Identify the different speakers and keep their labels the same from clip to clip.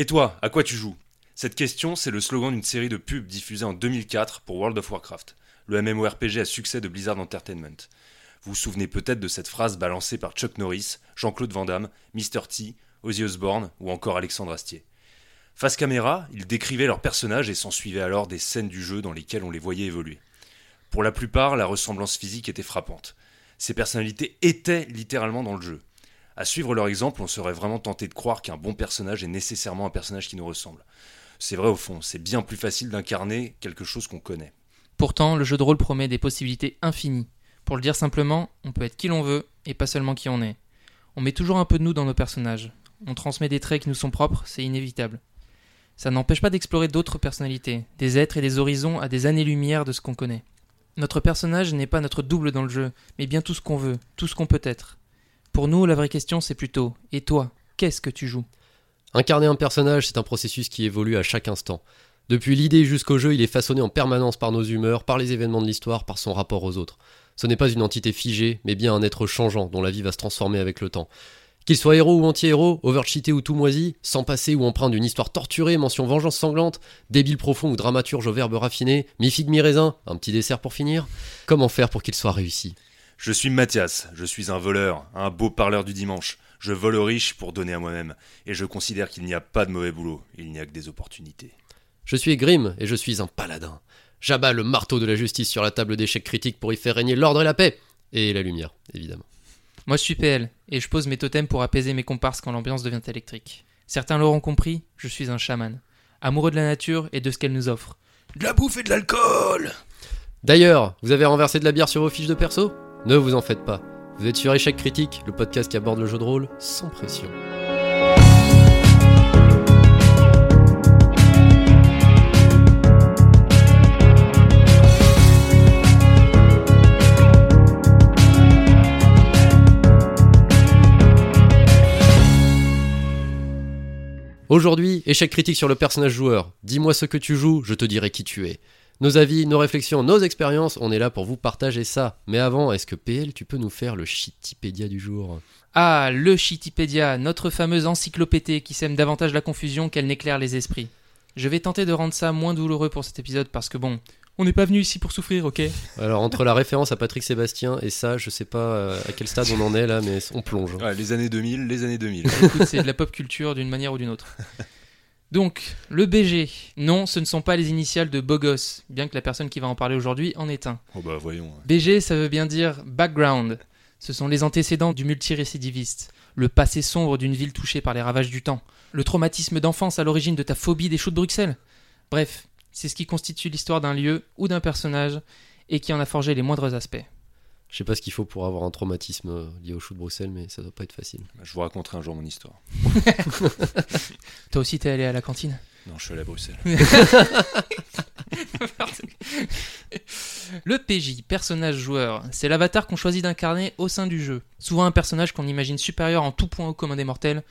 Speaker 1: Et toi, à quoi tu joues? Cette question, c'est le slogan d'une série de pubs diffusée en 2004 pour World of Warcraft, le MMORPG à succès de Blizzard Entertainment. Vous vous souvenez peut-être de cette phrase balancée par Chuck Norris, Jean-Claude Van Damme, Mr. T, Ozzy Osbourne ou encore Alexandre Astier. Face caméra, ils décrivaient leurs personnages et s'ensuivaient alors des scènes du jeu dans lesquelles on les voyait évoluer. Pour la plupart, la ressemblance physique était frappante. Ces personnalités étaient littéralement dans le jeu. À suivre leur exemple, on serait vraiment tenté de croire qu'un bon personnage est nécessairement un personnage qui nous ressemble. C'est vrai au fond, c'est bien plus facile d'incarner quelque chose qu'on connaît.
Speaker 2: Pourtant, le jeu de rôle promet des possibilités infinies. Pour le dire simplement, on peut être qui l'on veut et pas seulement qui on est. On met toujours un peu de nous dans nos personnages. On transmet des traits qui nous sont propres, c'est inévitable. Ça n'empêche pas d'explorer d'autres personnalités, des êtres et des horizons à des années-lumière de ce qu'on connaît. Notre personnage n'est pas notre double dans le jeu, mais bien tout ce qu'on veut, tout ce qu'on peut être. Pour nous, la vraie question c'est plutôt Et toi, qu'est-ce que tu joues?
Speaker 3: Incarner un personnage, c'est un processus qui évolue à chaque instant. Depuis l'idée jusqu'au jeu, il est façonné en permanence par nos humeurs, par les événements de l'histoire, par son rapport aux autres. Ce n'est pas une entité figée, mais bien un être changeant dont la vie va se transformer avec le temps. Qu'il soit héros ou anti-héros, overcheaté ou tout moisi, sans passé ou empreint d'une histoire torturée, mention vengeance sanglante, débile profond ou dramaturge au verbe raffiné, mi-figue mi-raisin, un petit dessert pour finir, comment faire pour qu'il soit réussi?
Speaker 1: Je suis Mathias, je suis un voleur, un beau parleur du dimanche. Je vole aux riches pour donner à moi-même, et je considère qu'il n'y a pas de mauvais boulot, il n'y a que des opportunités.
Speaker 3: Je suis Grim et je suis un paladin. J'abats le marteau de la justice sur la table d'échecs critiques pour y faire régner l'ordre et la paix. Et la lumière, évidemment.
Speaker 2: Moi je suis PL, et je pose mes totems pour apaiser mes comparses quand l'ambiance devient électrique. Certains l'auront compris, je suis un chaman. Amoureux de la nature et de ce qu'elle nous offre.
Speaker 1: De la bouffe et de l'alcool
Speaker 3: D'ailleurs, vous avez renversé de la bière sur vos fiches de perso? Ne vous en faites pas. Vous êtes sur Échec Critique, le podcast qui aborde le jeu de rôle sans pression. Aujourd'hui, échec critique sur le personnage joueur. Dis-moi ce que tu joues, je te dirai qui tu es. Nos avis, nos réflexions, nos expériences, on est là pour vous partager ça. Mais avant, est-ce que PL, tu peux nous faire le Shitipédia du jour?
Speaker 2: Ah, le Shitipédia, notre fameuse encyclopédie qui sème davantage la confusion qu'elle n'éclaire les esprits. Je vais tenter de rendre ça moins douloureux pour cet épisode parce que bon, on n'est pas venu ici pour souffrir, ok?
Speaker 3: Alors, entre la référence à Patrick Sébastien et ça, je sais pas euh, à quel stade on en est là, mais on plonge.
Speaker 1: Ouais, les années 2000, les années 2000.
Speaker 2: Écoute, c'est de la pop culture d'une manière ou d'une autre. Donc, le BG, non, ce ne sont pas les initiales de Bogos, bien que la personne qui va en parler aujourd'hui en est un.
Speaker 1: Oh bah voyons.
Speaker 2: BG, ça veut bien dire background. Ce sont les antécédents du multirécidiviste, le passé sombre d'une ville touchée par les ravages du temps, le traumatisme d'enfance à l'origine de ta phobie des choux de Bruxelles. Bref, c'est ce qui constitue l'histoire d'un lieu ou d'un personnage et qui en a forgé les moindres aspects.
Speaker 3: Je sais pas ce qu'il faut pour avoir un traumatisme euh, lié au chou de Bruxelles, mais ça doit pas être facile.
Speaker 1: Je vous raconterai un jour mon histoire.
Speaker 2: Toi aussi, t'es allé à la cantine?
Speaker 1: Non, je suis allé à Bruxelles.
Speaker 2: Le PJ, personnage joueur, c'est l'avatar qu'on choisit d'incarner au sein du jeu. Souvent un personnage qu'on imagine supérieur en tout point au commun des mortels,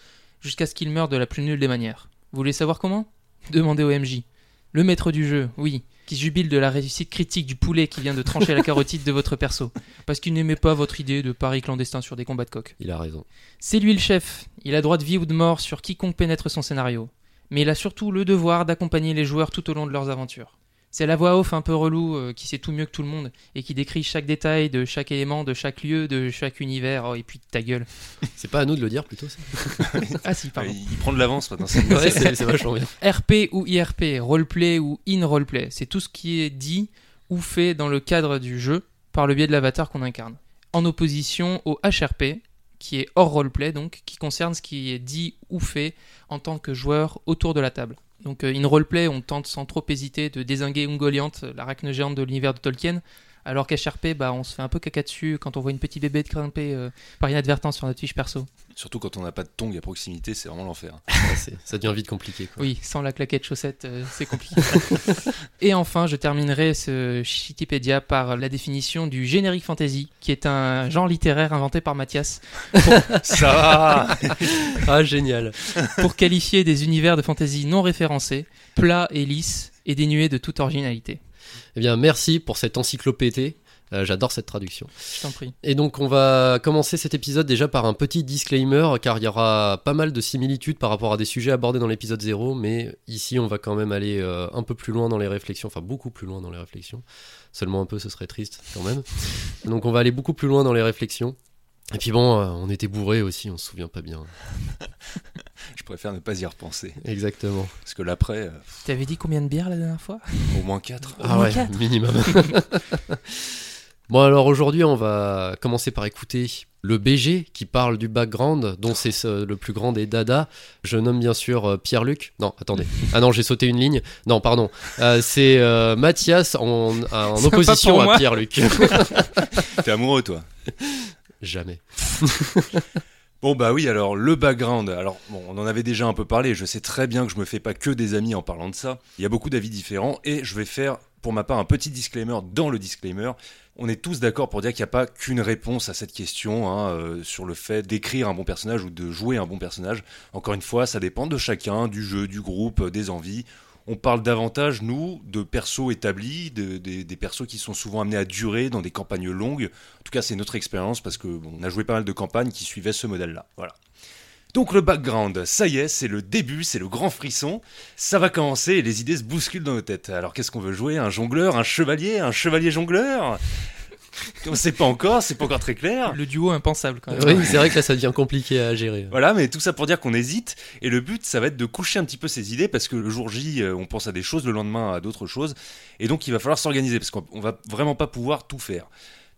Speaker 2: jusqu'à ce qu'il meure de la plus nulle des manières. Vous voulez savoir comment? Demandez au MJ. Le maître du jeu, oui, qui jubile de la réussite critique du poulet qui vient de trancher la carotide de votre perso, parce qu'il n'aimait pas votre idée de pari clandestin sur des combats de coq.
Speaker 3: Il a raison.
Speaker 2: C'est lui le chef, il a droit de vie ou de mort sur quiconque pénètre son scénario, mais il a surtout le devoir d'accompagner les joueurs tout au long de leurs aventures. C'est la voix off un peu relou euh, qui sait tout mieux que tout le monde et qui décrit chaque détail de chaque élément, de chaque lieu, de chaque univers. Oh, et puis ta gueule.
Speaker 3: C'est pas à nous de le dire plutôt ça
Speaker 2: Ah si, pardon.
Speaker 1: Il prend de l'avance maintenant. c'est-
Speaker 3: Ouais, c'est c'est vachement bien.
Speaker 2: RP ou IRP, roleplay ou in-roleplay, c'est tout ce qui est dit ou fait dans le cadre du jeu par le biais de l'avatar qu'on incarne. En opposition au HRP, qui est hors roleplay, donc, qui concerne ce qui est dit ou fait en tant que joueur autour de la table. Donc euh, in roleplay, on tente sans trop hésiter de désinguer Ungoliant, l'arachne géante de l'univers de Tolkien, alors qu'HRP, bah, on se fait un peu caca dessus quand on voit une petite bébé de grimper euh, par inadvertance sur notre fiche perso.
Speaker 1: Surtout quand on n'a pas de tongs à proximité, c'est vraiment l'enfer.
Speaker 3: Ouais, ça devient vite compliqué. Quoi.
Speaker 2: Oui, sans la claquette chaussette, euh, c'est compliqué. Et enfin, je terminerai ce Shitipédia par la définition du générique fantasy, qui est un genre littéraire inventé par Mathias
Speaker 1: Ça
Speaker 3: Ah, génial.
Speaker 2: pour qualifier des univers de fantasy non référencés, plats et lisses et dénués de toute originalité.
Speaker 3: Eh bien, merci pour cette encyclopédie. Euh, J'adore cette traduction.
Speaker 2: Je t'en prie.
Speaker 3: Et donc on va commencer cet épisode déjà par un petit disclaimer car il y aura pas mal de similitudes par rapport à des sujets abordés dans l'épisode 0 mais ici on va quand même aller euh, un peu plus loin dans les réflexions, enfin beaucoup plus loin dans les réflexions. Seulement un peu ce serait triste quand même. donc on va aller beaucoup plus loin dans les réflexions. Et puis bon, euh, on était bourré aussi, on se souvient pas bien.
Speaker 1: Je préfère ne pas y repenser.
Speaker 3: Exactement.
Speaker 1: Parce que l'après, euh,
Speaker 2: T'avais dit combien de bières la dernière fois?
Speaker 1: Au moins 4.
Speaker 2: Au moins
Speaker 3: ouais,
Speaker 2: quatre.
Speaker 3: minimum. bon alors aujourd'hui on va commencer par écouter le BG qui parle du background dont c'est ce- le plus grand des dada. Je nomme bien sûr euh, Pierre-Luc. Non, attendez. Ah non, j'ai sauté une ligne. Non, pardon. Euh, c'est euh, Mathias en, en opposition à. Pierre-Luc.
Speaker 1: T'es amoureux, toi?
Speaker 3: Jamais.
Speaker 1: Bon bah oui alors le background. Alors on en avait déjà un peu parlé. Je sais très bien que je me fais pas que des amis en parlant de ça. Il y a beaucoup d'avis différents et je vais faire pour ma part un petit disclaimer dans le disclaimer. On est tous d'accord pour dire qu'il n'y a pas qu'une réponse à cette question hein, euh, sur le fait d'écrire un bon personnage ou de jouer un bon personnage. Encore une fois ça dépend de chacun du jeu du groupe euh, des envies on parle davantage, nous, de persos établis, de- des- persos qui sont souvent amenés à durer dans des campagnes longues. En tout cas, c'est notre expérience parce que bon, on a joué pas mal de campagnes qui suivaient ce modèle-là. Voilà. Donc le background, ça y est, c'est le début, c'est le grand frisson. Ça va commencer et les idées se bousculent dans nos têtes. Alors qu'est-ce qu'on veut jouer? Un jongleur, un chevalier, un chevalier jongleur? On sait pas encore, c'est pas encore très clair.
Speaker 2: Le duo impensable quand même.
Speaker 3: Oui, c'est vrai que là ça devient compliqué à gérer.
Speaker 1: Voilà, mais tout ça pour dire qu'on hésite. Et le but, ça va être de coucher un petit peu ses idées parce que le jour J, euh, on pense à des choses, le lendemain à d'autres choses. Et donc, il va falloir s'organiser parce qu'on on va vraiment pas pouvoir tout faire.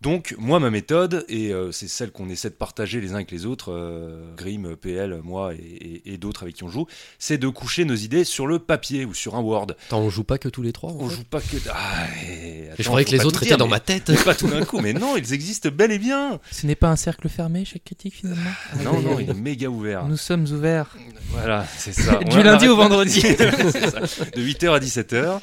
Speaker 1: Donc, moi, ma méthode, et euh, c'est celle qu'on essaie de partager les uns avec les autres, euh, Grim, PL, moi et, et- et d'autres avec qui on joue, c'est de coucher nos idées sur le papier ou sur un Word.
Speaker 3: Attends, on joue pas que tous les trois
Speaker 1: On
Speaker 3: fait
Speaker 1: joue pas que. Ah, et- attends,
Speaker 3: je croyais que les autres étaient
Speaker 1: dire,
Speaker 3: dans
Speaker 1: mais-
Speaker 3: ma tête.
Speaker 1: mais Pas tout d'un coup, mais non, ils existent bel et bien.
Speaker 2: Ce n'est pas un cercle fermé, chaque critique finalement
Speaker 1: Non,
Speaker 2: Aïe,
Speaker 1: non,
Speaker 2: aïe,
Speaker 1: il est méga ouvert.
Speaker 2: Nous sommes ouverts.
Speaker 1: Voilà, c'est ça.
Speaker 2: Du
Speaker 1: On
Speaker 2: lundi au vendredi.
Speaker 1: C'est ça. De 8h à 17h.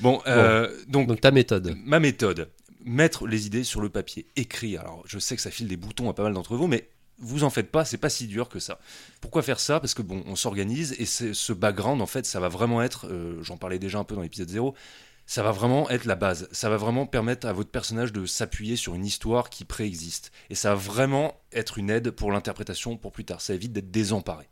Speaker 1: Bon, euh, donc,
Speaker 3: Donc ta méthode.
Speaker 1: ma méthode, mettre les idées sur le papier, écrire. Alors, je sais que ça file des boutons à pas mal d'entre vous, mais vous en faites pas, c'est pas si dur que ça. Pourquoi faire ça? Parce que bon, on s'organise et ce background, en fait, ça va vraiment être, euh, j'en parlais déjà un peu dans l'épisode 0, ça va vraiment être la base. Ça va vraiment permettre à votre personnage de s'appuyer sur une histoire qui préexiste. Et ça va vraiment être une aide pour l'interprétation pour plus tard. Ça évite d'être désemparé.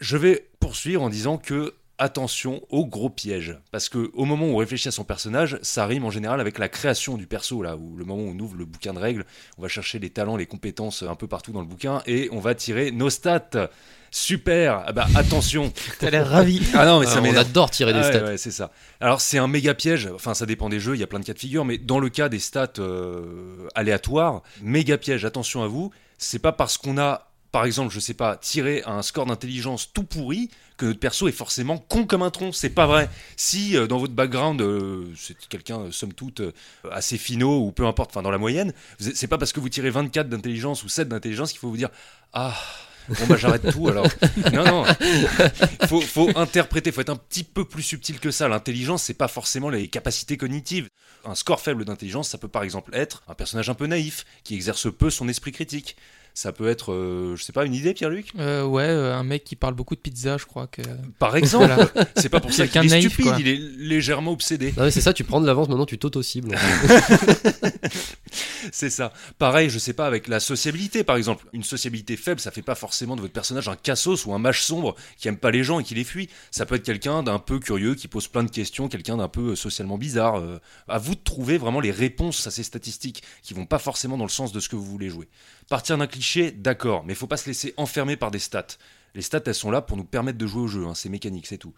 Speaker 1: Je vais poursuivre en disant que attention aux gros pièges parce que au moment où on réfléchit à son personnage, ça rime en général avec la création du perso là où le moment où on ouvre le bouquin de règles, on va chercher les talents, les compétences un peu partout dans le bouquin et on va tirer nos stats. Super. Ah bah attention.
Speaker 2: T'as l'air ravi.
Speaker 1: Ah non mais ça
Speaker 3: Ah, on adore tirer des
Speaker 1: Ah ouais,
Speaker 3: stats.
Speaker 1: ouais, c'est ça. Alors c'est un méga piège, enfin ça dépend des jeux, il y a plein de cas de figure, mais dans le cas des stats euh, aléatoires, méga piège, attention à vous, c'est pas parce qu'on a, par exemple, je sais pas, tiré un score d'intelligence tout pourri que notre perso est forcément con comme un tronc, c'est pas vrai. Si euh, dans votre background euh, c'est quelqu'un, euh, somme toute, euh, assez finot ou peu importe, enfin dans la moyenne, c'est pas parce que vous tirez 24 d'intelligence ou 7 d'intelligence qu'il faut vous dire Ah, bon bah j'arrête tout alors. Non, non, faut, faut interpréter, faut être un petit peu plus subtil que ça. L'intelligence, c'est pas forcément les capacités cognitives. Un score faible d'intelligence, ça peut par exemple être un personnage un peu naïf, qui exerce peu son esprit critique. Ça peut être, euh, je sais pas, une idée, Pierre-Luc?
Speaker 2: Euh, ouais, euh, un mec qui parle beaucoup de pizza, je crois que.
Speaker 1: Par exemple,
Speaker 2: Voilà.
Speaker 1: c'est pas pour ça qu'il est
Speaker 2: naïf,
Speaker 1: stupide,
Speaker 2: quoi.
Speaker 1: il est légèrement obsédé.
Speaker 3: Non mais c'est ça, tu prends de l'avance, maintenant tu t'auto-cibles.
Speaker 1: C'est ça. Pareil, je sais pas, avec la sociabilité, par exemple. Une sociabilité faible, ça fait pas forcément de votre personnage un cassos ou un mage sombre qui aime pas les gens et qui les fuit. Ça peut être quelqu'un d'un peu curieux qui pose plein de questions, quelqu'un d'un peu euh, socialement bizarre. Euh, à vous de trouver vraiment les réponses à ces statistiques qui vont pas forcément dans le sens de ce que vous voulez jouer. Partir d'un cliché, d'accord, mais faut pas se laisser enfermer par des stats. Les stats, elles sont là pour nous permettre de jouer au jeu, hein, c'est mécanique, c'est tout.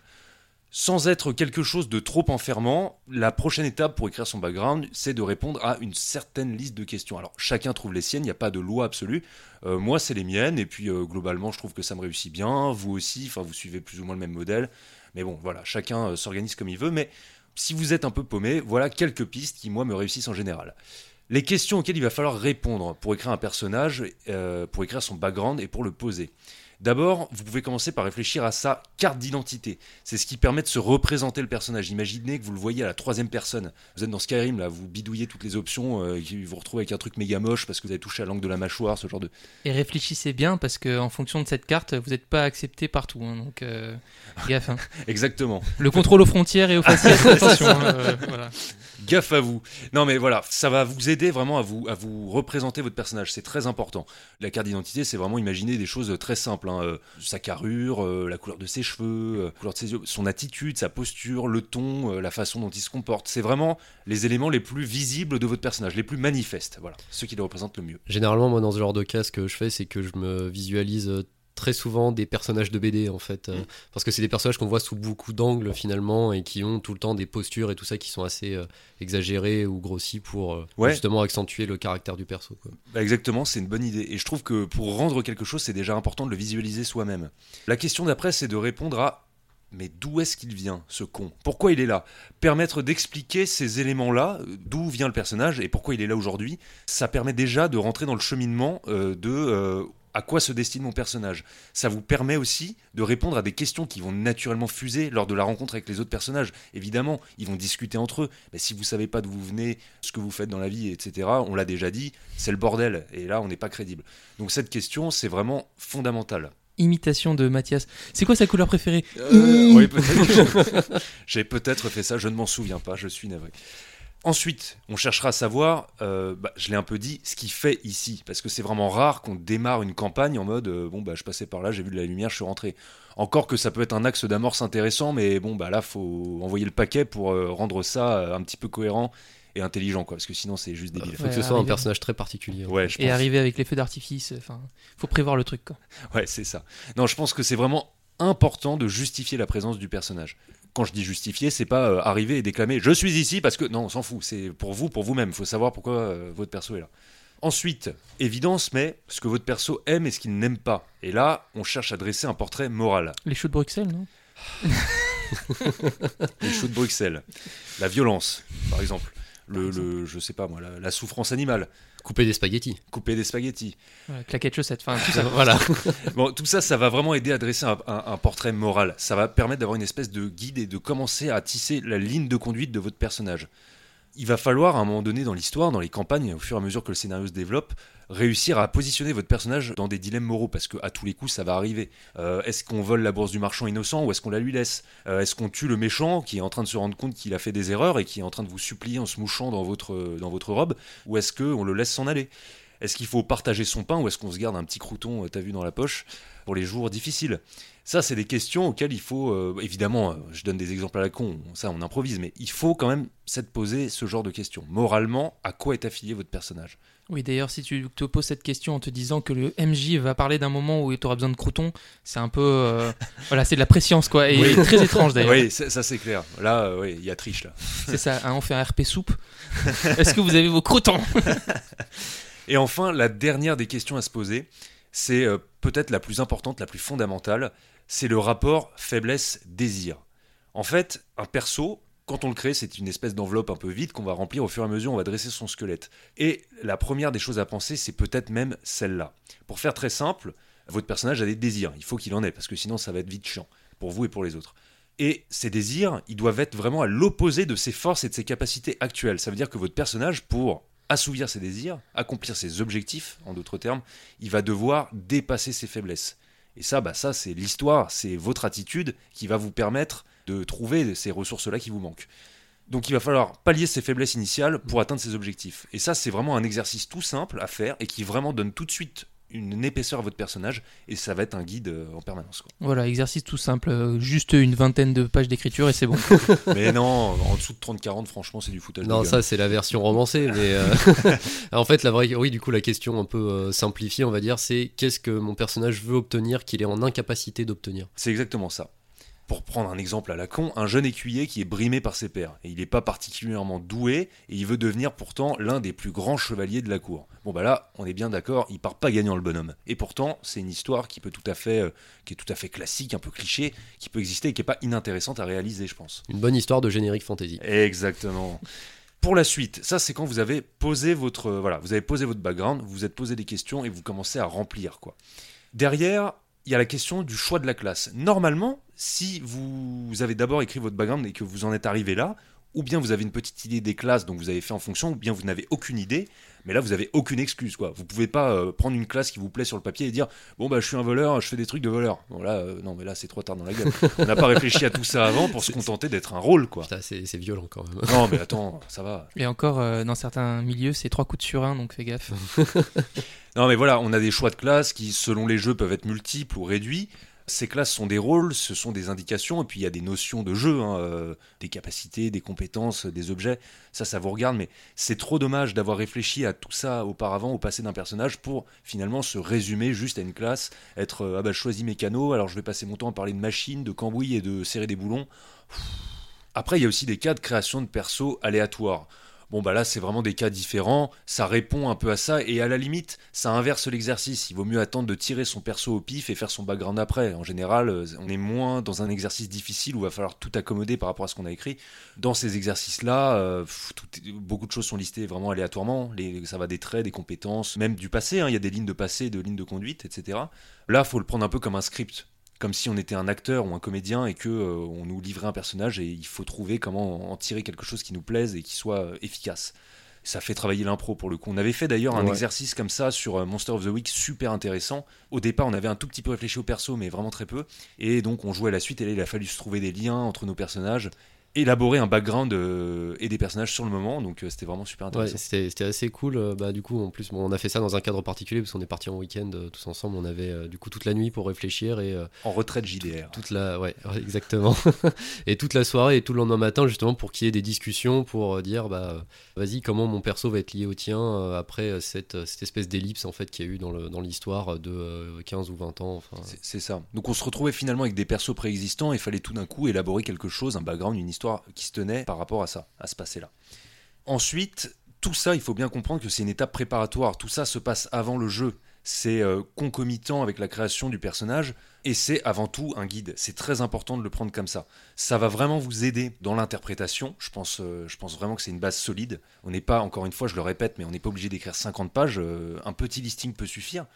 Speaker 1: Sans être quelque chose de trop enfermant, la prochaine étape pour écrire son background, c'est de répondre à une certaine liste de questions. Alors chacun trouve les siennes, il n'y a pas de loi absolue. Euh, moi, c'est les miennes, et puis euh, globalement, je trouve que ça me réussit bien. Vous aussi, enfin, vous suivez plus ou moins le même modèle. Mais bon, voilà, chacun euh, s'organise comme il veut. Mais si vous êtes un peu paumé, voilà quelques pistes qui, moi, me réussissent en général. Les questions auxquelles il va falloir répondre pour écrire un personnage, pour écrire son background et pour le poser. D'abord, vous pouvez commencer par réfléchir à sa carte d'identité. C'est ce qui permet de se représenter le personnage. Imaginez que vous le voyez à la troisième personne. Vous êtes dans Skyrim, là, vous bidouillez toutes les options, euh, vous retrouvez avec un truc méga moche parce que vous avez touché à l'angle de la mâchoire, ce genre de.
Speaker 2: Et réfléchissez bien parce que en fonction de cette carte, vous n'êtes pas accepté partout. hein, donc euh, gaffe. hein.
Speaker 1: Exactement.
Speaker 2: Le contrôle aux frontières et aux faciès, attention. hein, euh, voilà.
Speaker 1: Gaffe à vous. Non mais voilà, ça va vous aider vraiment à vous, à vous représenter votre personnage, c'est très important. La carte d'identité, c'est vraiment imaginer des choses très simples. hein, euh, sa carrure, euh, la couleur de ses cheveux, euh, la couleur de ses yeux, son attitude, sa posture, le ton, la façon dont il se comporte. C'est vraiment les éléments les plus visibles de votre personnage, les plus manifestes. Voilà, ceux qui le représentent le mieux.
Speaker 3: Généralement, moi, dans ce genre de cas, ce que je fais, c'est que je me visualise très souvent des personnages de BD, en fait. euh,
Speaker 1: Mm.
Speaker 3: Parce que c'est des personnages qu'on voit sous beaucoup d'angles, finalement, et qui ont tout le temps des postures et tout ça qui sont assez euh, exagérées ou grossies pour euh,
Speaker 1: Ouais.
Speaker 3: justement accentuer le caractère du perso. Quoi.
Speaker 1: Bah exactement, c'est une bonne idée. Et je trouve que pour rendre quelque chose, c'est déjà important de le visualiser soi-même. La question d'après, c'est de répondre à mais d'où est-ce qu'il vient, ce con? Pourquoi il est là? Permettre d'expliquer ces éléments-là, euh, d'où vient le personnage et pourquoi il est là aujourd'hui, ça permet déjà de rentrer dans le cheminement euh, de euh, à quoi se destine mon personnage. Ça vous permet aussi de répondre à des questions qui vont naturellement fuser lors de la rencontre avec les autres personnages. Évidemment, ils vont discuter entre eux. Mais si vous savez pas d'où vous venez, ce que vous faites dans la vie, etc., on l'a déjà dit, c'est le bordel. Et là, on n'est pas crédible. Donc cette question, c'est vraiment fondamental.
Speaker 2: Imitation de Mathias. C'est quoi sa couleur préférée?
Speaker 1: Oui, peut-être. J'ai peut-être fait ça, je ne m'en souviens pas, je suis navré. Ensuite, on cherchera à savoir, euh, bah, je l'ai un peu dit, ce qu'il fait ici. Parce que c'est vraiment rare qu'on démarre une campagne en mode euh, bon, bah, je passais par là, j'ai vu de la lumière, je suis rentré. Encore que ça peut être un axe d'amorce intéressant, mais bon, bah là, faut envoyer le paquet pour euh, rendre ça euh, un petit peu cohérent et intelligent, quoi. Parce que sinon, c'est juste débile.
Speaker 3: Il faut
Speaker 2: Ouais,
Speaker 3: que ce soit un personnage très particulier.
Speaker 1: Ouais, je
Speaker 2: Et
Speaker 1: pense.
Speaker 2: arriver avec les feux d'artifice. Enfin, faut prévoir le truc. Quoi.
Speaker 1: Ouais, c'est ça. Non, je pense que c'est vraiment important de justifier la présence du personnage. Quand je dis justifier, c'est pas euh, arriver et déclamer je suis ici parce que non, on s'en fout. C'est pour vous, pour vous-même. Il faut savoir pourquoi euh, votre perso est là. Ensuite, évidence, mais ce que votre perso aime et ce qu'il n'aime pas. Et là, on cherche à dresser un portrait moral.
Speaker 2: Les shows de Bruxelles, non?
Speaker 1: Les shows de Bruxelles, la violence, par exemple. Le, le- je sais pas moi, la, la souffrance animale,
Speaker 3: Couper des spaghettis.
Speaker 1: couper des spaghettis.
Speaker 2: Voilà, Claquettes chaussettes. Enfin, tout ça.
Speaker 3: voilà.
Speaker 1: Bon, tout ça, ça va vraiment aider à dresser un, un- un portrait moral. Ça va permettre d'avoir une espèce de guide et de commencer à tisser la ligne de conduite de votre personnage. Il va falloir, à un moment donné dans l'histoire, dans les campagnes, au fur et à mesure que le scénario se développe, réussir à positionner votre personnage dans des dilemmes moraux, parce que à tous les coups, ça va arriver. Euh, est-ce qu'on vole la bourse du marchand innocent ou est-ce qu'on la lui laisse? Euh, Est-ce qu'on tue le méchant qui est en train de se rendre compte qu'il a fait des erreurs et qui est en train de vous supplier en se mouchant dans votre, dans votre robe? Ou est-ce qu'on le laisse s'en aller? Est-ce qu'il faut partager son pain ou est-ce qu'on se garde un petit crouton, euh, t'as vu, dans la poche pour les jours difficiles? Ça, c'est des questions auxquelles il faut, euh, évidemment, euh, je donne des exemples à la con, ça on improvise, mais il faut quand même s'être posé ce genre de questions. Moralement, à quoi est affilié votre personnage?
Speaker 2: Oui, d'ailleurs, si tu te poses cette question en te disant que le MJ va parler d'un moment où tu auras besoin de croutons, c'est un peu. euh, voilà, c'est de la préscience, quoi. Et
Speaker 1: Oui.
Speaker 2: très étrange, d'ailleurs.
Speaker 1: Oui, ça ça, c'est clair. Là, euh, oui, il y a triche là.
Speaker 2: C'est ça, hein, on fait un RP soupe. Est-ce que vous avez vos croutons?
Speaker 1: Et enfin, la dernière des questions à se poser, c'est peut-être la plus importante, la plus fondamentale, c'est le rapport faiblesse-désir. En fait, un perso, quand on le crée, c'est une espèce d'enveloppe un peu vide qu'on va remplir au fur et à mesure, on va dresser son squelette. Et la première des choses à penser, c'est peut-être même celle-là. Pour faire très simple, votre personnage a des désirs, il faut qu'il en ait, parce que sinon ça va être vite chiant, pour vous et pour les autres. Et ces désirs, ils doivent être vraiment à l'opposé de ses forces et de ses capacités actuelles. Ça veut dire que votre personnage, pour assouvir ses désirs, accomplir ses objectifs, en d'autres termes, il va devoir dépasser ses faiblesses. Et ça, bah ça, c'est l'histoire, c'est votre attitude qui va vous permettre de trouver ces ressources-là qui vous manquent. Donc il va falloir pallier ses faiblesses initiales pour atteindre ses objectifs. Et ça, c'est vraiment un exercice tout simple à faire et qui vraiment donne tout de suite une épaisseur à votre personnage et ça va être un guide euh, en permanence. quoi.
Speaker 2: Voilà, exercice tout simple, euh, juste une vingtaine de pages d'écriture et c'est bon.
Speaker 1: Mais non, en dessous de 30-40, franchement, c'est du foutage
Speaker 3: Non,
Speaker 1: de
Speaker 3: ça c'est la version romancée, mais euh, en fait la vraie, oui, du coup la question un peu euh, simplifiée, on va dire, c'est qu'est-ce que mon personnage veut obtenir qu'il est en incapacité d'obtenir?
Speaker 1: C'est exactement ça. Pour prendre un exemple à la con, un jeune écuyer qui est brimé par ses pairs, et il n'est pas particulièrement doué, et il veut devenir pourtant l'un des plus grands chevaliers de la cour. Bon bah là, on est bien d'accord, il part pas gagnant le bonhomme. Et pourtant, c'est une histoire qui peut tout à fait, euh, qui est tout à fait classique, un peu cliché, qui peut exister et qui est pas inintéressante à réaliser, je pense.
Speaker 3: Une bonne histoire de générique fantasy.
Speaker 1: Exactement. Pour la suite, ça c'est quand vous avez posé votre voilà, vous avez posé votre background, vous vous êtes posé des questions et vous commencez à remplir quoi. Derrière, il y a la question du choix de la classe. Normalement, si vous avez d'abord écrit votre background et que vous en êtes arrivé là, ou bien vous avez une petite idée des classes donc vous avez fait en fonction, ou bien vous n'avez aucune idée, mais là vous avez aucune excuse quoi. Vous pouvez pas euh, prendre une classe qui vous plaît sur le papier et dire bon bah je suis un voleur, je fais des trucs de voleur. Bon là euh, non mais là c'est trop tard dans la gueule. On n'a pas réfléchi à tout ça avant pour se contenter d'être un rôle quoi.
Speaker 3: C'est c'est violent quand même.
Speaker 1: Non mais attends, ça va.
Speaker 2: Et encore, euh, dans certains milieux, c'est trois coups de surin, donc fais gaffe.
Speaker 1: Non mais voilà, on a des choix de classes qui selon les jeux peuvent être multiples ou réduits. Ces classes sont des rôles, ce sont des indications, et puis il y a des notions de jeu, hein, euh, des capacités, des compétences, des objets. Ça, ça vous regarde, mais c'est trop dommage d'avoir réfléchi à tout ça auparavant, au passé d'un personnage, pour finalement se résumer juste à une classe, être euh, ah bah je choisis mes canaux, alors je vais passer mon temps à parler de machines, de cambouis et de serrer des boulons. Après, il y a aussi des cas de création de persos aléatoires. Bon, bah là, c'est vraiment des cas différents. Ça répond un peu à ça. Et à la limite, ça inverse l'exercice. Il vaut mieux attendre de tirer son perso au pif et faire son background après. En général, euh, on est moins dans un exercice difficile où il va falloir tout accommoder par rapport à ce qu'on a écrit. Dans ces exercices-là, euh, beaucoup de choses sont listées vraiment aléatoirement. Ça va des traits, des compétences, même du passé. hein. Il y a des lignes de passé, de lignes de conduite, etc. Là, faut le prendre un peu comme un script comme si on était un acteur ou un comédien et que euh, on nous livrait un personnage et il faut trouver comment en tirer quelque chose qui nous plaise et qui soit euh, efficace. Ça fait travailler l'impro pour le coup. On avait fait d'ailleurs un
Speaker 3: Ouais.
Speaker 1: exercice comme ça sur euh, Monster of the Week super intéressant. Au départ, on avait un tout petit peu réfléchi au perso, mais vraiment très peu. Et donc on jouait à la suite et là il a fallu se trouver des liens entre nos personnages, élaborer un background euh, et des personnages sur le moment. Donc euh, c'était vraiment super
Speaker 3: Ouais,
Speaker 1: intéressant.
Speaker 3: c'était c'était assez cool. euh, Bah, du coup, en plus, bon, on a fait ça dans un cadre particulier parce qu'on est parti en week-end euh, tous ensemble. On avait du coup toute la nuit pour réfléchir et
Speaker 1: En retraite JDR.
Speaker 3: toute la, ouais, exactement. et toute la soirée et tout le lendemain matin, justement, pour qu'il y ait des discussions pour dire, bah, vas-y, comment mon perso va être lié au tien après cette, cette espèce d'ellipse en fait qu'il y a eu dans le- dans l'histoire de euh, 15 ou 20 ans. Enfin,
Speaker 1: C'est- C'est ça. Donc on se retrouvait finalement avec des persos préexistants et il fallait tout d'un coup élaborer quelque chose, un background, une histoire qui se tenait par rapport à ça, à ce passé-là. Ensuite, tout ça, il faut bien comprendre que c'est une étape préparatoire. Tout ça se passe avant le jeu. C'est euh, concomitant avec la création du personnage et c'est avant tout un guide. C'est très important de le prendre comme ça. Ça va vraiment vous aider dans l'interprétation. Je pense, euh, je pense vraiment que c'est une base solide. On n'est pas, encore une fois, je le répète, mais on n'est pas obligé d'écrire 50 pages. Euh, un petit listing peut suffire.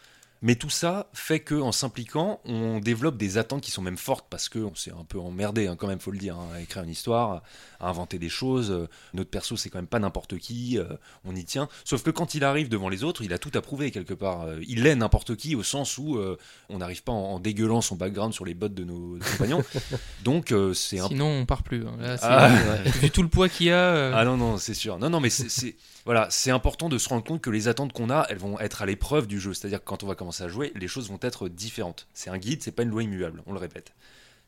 Speaker 1: Mais tout ça fait que en s'impliquant, on développe des attentes qui sont même fortes parce que on s'est un peu emmerdé, hein, quand même, faut le dire, hein, à écrire une histoire, à inventer des choses. Euh, Notre perso, c'est quand même pas n'importe qui, euh, on y tient. Sauf que quand il arrive devant les autres, il a tout approuvé quelque part. Euh, Il est n'importe qui au sens où euh, on n'arrive pas en, en dégueulant son background sur les bottes de nos compagnons. Donc euh, c'est un
Speaker 2: Sinon, on part plus. hein. Là,
Speaker 1: Ah.
Speaker 2: Vu tout le poids qu'il y a.
Speaker 1: Ah non, non, c'est sûr. Non, non, mais c'est voilà, c'est important de se rendre compte que les attentes qu'on a, elles vont être à l'épreuve du jeu. C'est-à-dire que quand on va commencer à jouer, les choses vont être différentes. C'est un guide, c'est pas une loi immuable, on le répète.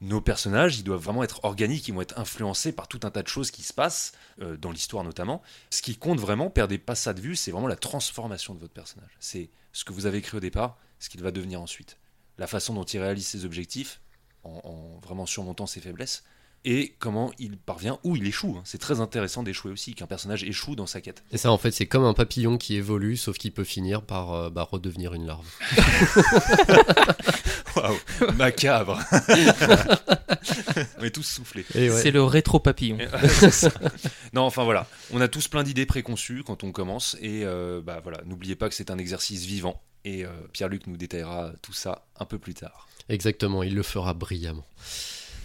Speaker 1: Nos personnages, ils doivent vraiment être organiques, ils vont être influencés par tout un tas de choses qui se passent, euh, dans l'histoire notamment. Ce qui compte vraiment, perdez pas ça de vue, c'est vraiment la transformation de votre personnage. C'est ce que vous avez écrit au départ, ce qu'il va devenir ensuite. La façon dont il réalise ses objectifs, en, en vraiment surmontant ses faiblesses, et comment il parvient ou il échoue. hein. C'est très intéressant d'échouer aussi, qu'un personnage échoue dans sa quête.
Speaker 3: Et ça, en fait, c'est comme un papillon qui évolue, sauf qu'il peut finir par euh, bah, redevenir une larve.
Speaker 1: Waouh, macabre. On est tous soufflés.
Speaker 3: Ouais.
Speaker 2: C'est le rétro-papillon.
Speaker 1: C'est ça. non, enfin voilà, on a tous plein d'idées préconçues quand on commence, et euh, bah voilà, n'oubliez pas que c'est un exercice vivant. Et euh, Pierre-Luc nous détaillera tout ça un peu plus tard.
Speaker 3: Exactement, il le fera brillamment.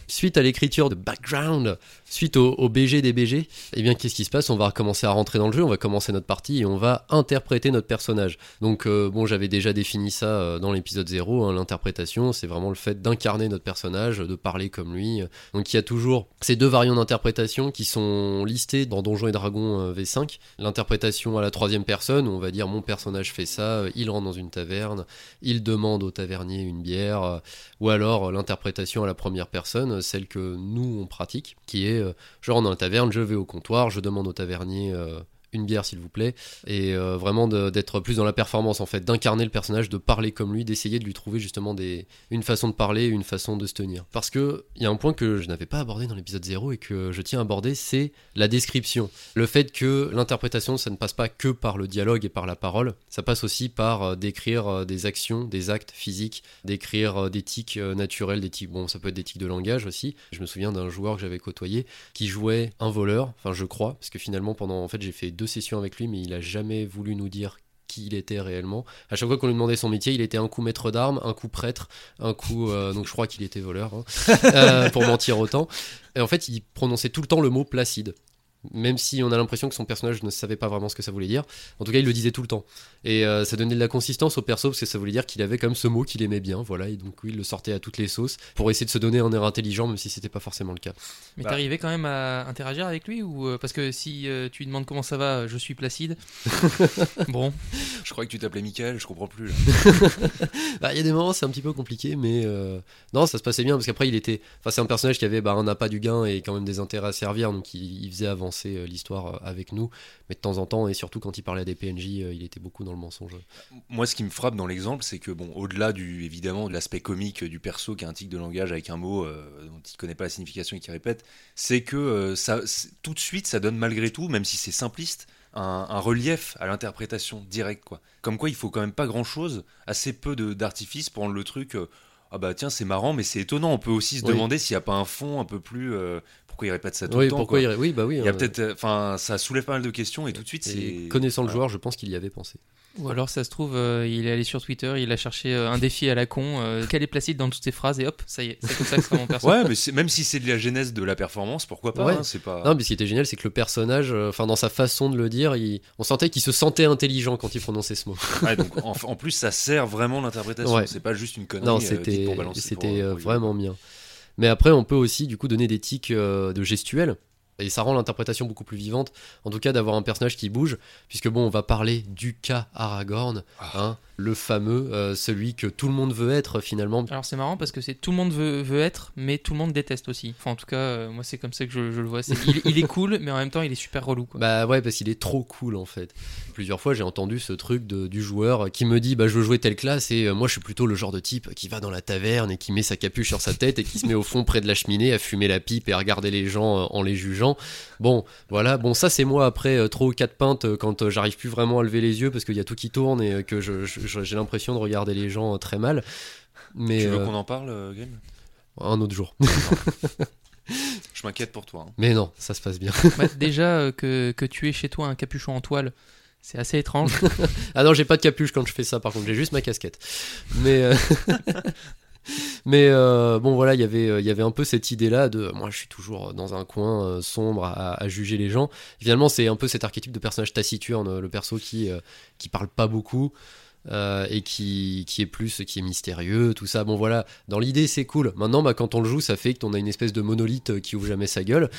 Speaker 3: Suite à l'écriture de background, suite au, BG des BG, eh bien qu'est-ce qui se passe? On va recommencer à rentrer dans le jeu, on va commencer notre partie et on va interpréter notre personnage. Donc euh, bon, j'avais déjà défini ça euh, dans l'épisode 0, hein, l'interprétation, c'est vraiment le fait d'incarner notre personnage, de parler comme lui. Donc il y a toujours ces deux variantes d'interprétation qui sont listées dans Donjons et Dragons euh, V5. L'interprétation à la troisième personne, où on va dire mon personnage fait ça, il rentre dans une taverne, il demande au tavernier une bière, ou alors l'interprétation à la première personne, celle que nous on pratique, qui est euh, je rentre dans la taverne, je vais au comptoir, je demande au tavernier euh, une bière s'il vous plaît, et euh, vraiment d'être plus dans la performance en fait, d'incarner le personnage, de parler comme lui, d'essayer de lui trouver justement des, une façon de parler, une façon de se tenir. Parce que il y a un point que je n'avais pas abordé dans l'épisode 0 et que je tiens à aborder, c'est la description. Le fait que l'interprétation, ça ne passe pas que par le dialogue et par la parole, ça passe aussi par euh, décrire euh, des actions, des actes physiques, d'écrire des tics naturels, des tics, bon, ça peut être des tics de langage aussi. Je me souviens d'un joueur que j'avais côtoyé qui jouait un voleur, enfin je crois, parce que finalement pendant, en fait j'ai fait deux sessions avec lui, mais il a jamais voulu nous dire qui il était réellement. À chaque fois qu'on lui demandait son métier, il était un coup maître d'armes, un coup prêtre, un coup, euh, donc je crois qu'il était voleur, hein, euh, pour mentir autant. Et en fait, il prononçait tout le temps le mot placide. Même si on a l'impression que son personnage ne savait pas vraiment ce que ça voulait dire. En tout cas, il le disait tout le temps. Et euh, ça donnait de la consistance au perso parce que ça voulait dire qu'il avait quand même ce mot qu'il aimait bien, voilà. Et donc oui, il le sortait à toutes les sauces pour essayer de se donner un air intelligent, même si c'était pas forcément le cas.
Speaker 2: Mais
Speaker 1: Bah.
Speaker 2: t'arrivais quand même à interagir avec lui ou euh, parce que si euh, tu lui demandes comment ça va, je suis Placide. bon,
Speaker 1: Je crois que tu t'appelais Michael, je comprends plus.
Speaker 3: Bah, il y a des moments, c'est un petit peu compliqué, mais euh, non, ça se passait bien parce qu'après, il était. Enfin, c'est un personnage qui avait bah, un appât du gain et quand même des intérêts à servir, donc il, il faisait avancer euh, l'histoire euh, avec nous. Mais de temps en temps, et surtout quand il parlait à des PNJ, euh, il était beaucoup dans le mensonge.
Speaker 1: Moi, ce qui me frappe dans l'exemple, c'est que, bon, au-delà du, évidemment, de l'aspect comique du perso qui a un tic de langage avec un mot euh, dont il connaît pas la signification et qui répète, c'est que euh, ça, tout de suite, ça donne malgré tout, même si c'est simpliste, un, un relief à l'interprétation directe, quoi. Comme quoi, il faut quand même pas grand-chose, assez peu de- d'artifice pour rendre le truc. euh, ah bah tiens, c'est marrant, mais c'est étonnant. On peut aussi se
Speaker 3: Oui.
Speaker 1: demander s'il n'y a pas un fond un peu plus. euh, pourquoi il répète ça tout
Speaker 3: Oui,
Speaker 1: le temps
Speaker 3: pourquoi
Speaker 1: quoi.
Speaker 3: il... Oui, bah oui.
Speaker 1: Il y a
Speaker 3: hein.
Speaker 1: peut-être, euh, enfin, ça soulève pas mal de questions et tout de suite,
Speaker 3: Et connaissant le joueur, je pense qu'il y avait pensé.
Speaker 2: ou alors ça se trouve, euh, il est allé sur Twitter, il a cherché euh, un défi à la con, euh, quel est Placide dans toutes ses phrases et hop, ça y est, c'est comme ça que sera mon perso.
Speaker 1: Ouais, mais même si c'est de la genèse de la performance, pourquoi pas
Speaker 3: Ouais.
Speaker 1: hein, C'est pas.
Speaker 3: Non, mais ce qui était génial, c'est que le personnage, euh, enfin, dans sa façon de le dire, il- on sentait qu'il se sentait intelligent quand il prononçait ce mot.
Speaker 1: Ouais, donc en, en plus, ça sert vraiment l'interprétation.
Speaker 3: Ouais.
Speaker 1: C'est pas juste une connerie.
Speaker 3: Non, c'était
Speaker 1: pour balancer
Speaker 3: c'était
Speaker 1: pour- pour-
Speaker 3: vraiment bien. Mais après, on peut aussi du coup donner des tics euh, de gestuels. Et ça rend l'interprétation beaucoup plus vivante, en tout cas d'avoir un personnage qui bouge, puisque bon, on va parler du cas Aragorn,
Speaker 1: Ah.
Speaker 3: hein, le fameux, euh, celui que tout le monde veut être finalement.
Speaker 2: Alors c'est marrant parce que c'est tout le monde veut, veut être, mais tout le monde déteste aussi. Enfin en tout cas, euh, moi c'est comme ça que je, je le vois. Il, il est cool, mais en même temps il est super relou. Quoi.
Speaker 3: Bah ouais, parce qu'il est trop cool en fait. Plusieurs fois, j'ai entendu ce truc de- du joueur qui me dit bah je veux jouer telle classe et euh, moi je suis plutôt le genre de type qui va dans la taverne et qui met sa capuche sur sa tête et qui se met au fond près de la cheminée à fumer la pipe et à regarder les gens en les jugeant. Bon, voilà, bon ça c'est moi après trois ou quatre pintes quand j'arrive plus vraiment à lever les yeux parce qu'il y a tout qui tourne et que je- je- j'ai l'impression de regarder les gens euh, très mal. Mais
Speaker 1: Tu veux
Speaker 3: euh,
Speaker 1: qu'on en parle, euh, Game
Speaker 3: un autre jour.
Speaker 1: Je m'inquiète pour toi. hein.
Speaker 3: Mais non, ça se passe bien.
Speaker 2: Bah, déjà que, que tu aies chez toi un capuchon en toile, c'est assez étrange.
Speaker 3: Ah non, j'ai pas de capuche quand je fais ça, par contre, j'ai juste ma casquette. Mais, euh, mais euh, bon, voilà, il y avait, il y avait un peu cette idée-là de moi, je suis toujours dans un coin euh, sombre à, à juger les gens. Finalement, c'est un peu cet archétype de personnage taciturne, le perso qui, euh, qui parle pas beaucoup. Euh, et qui, qui est plus qui est mystérieux tout ça. Bon voilà. Dans l'idée c'est cool. Maintenant bah, quand on le joue ça fait qu'on a une espèce de monolithe qui ouvre jamais sa gueule.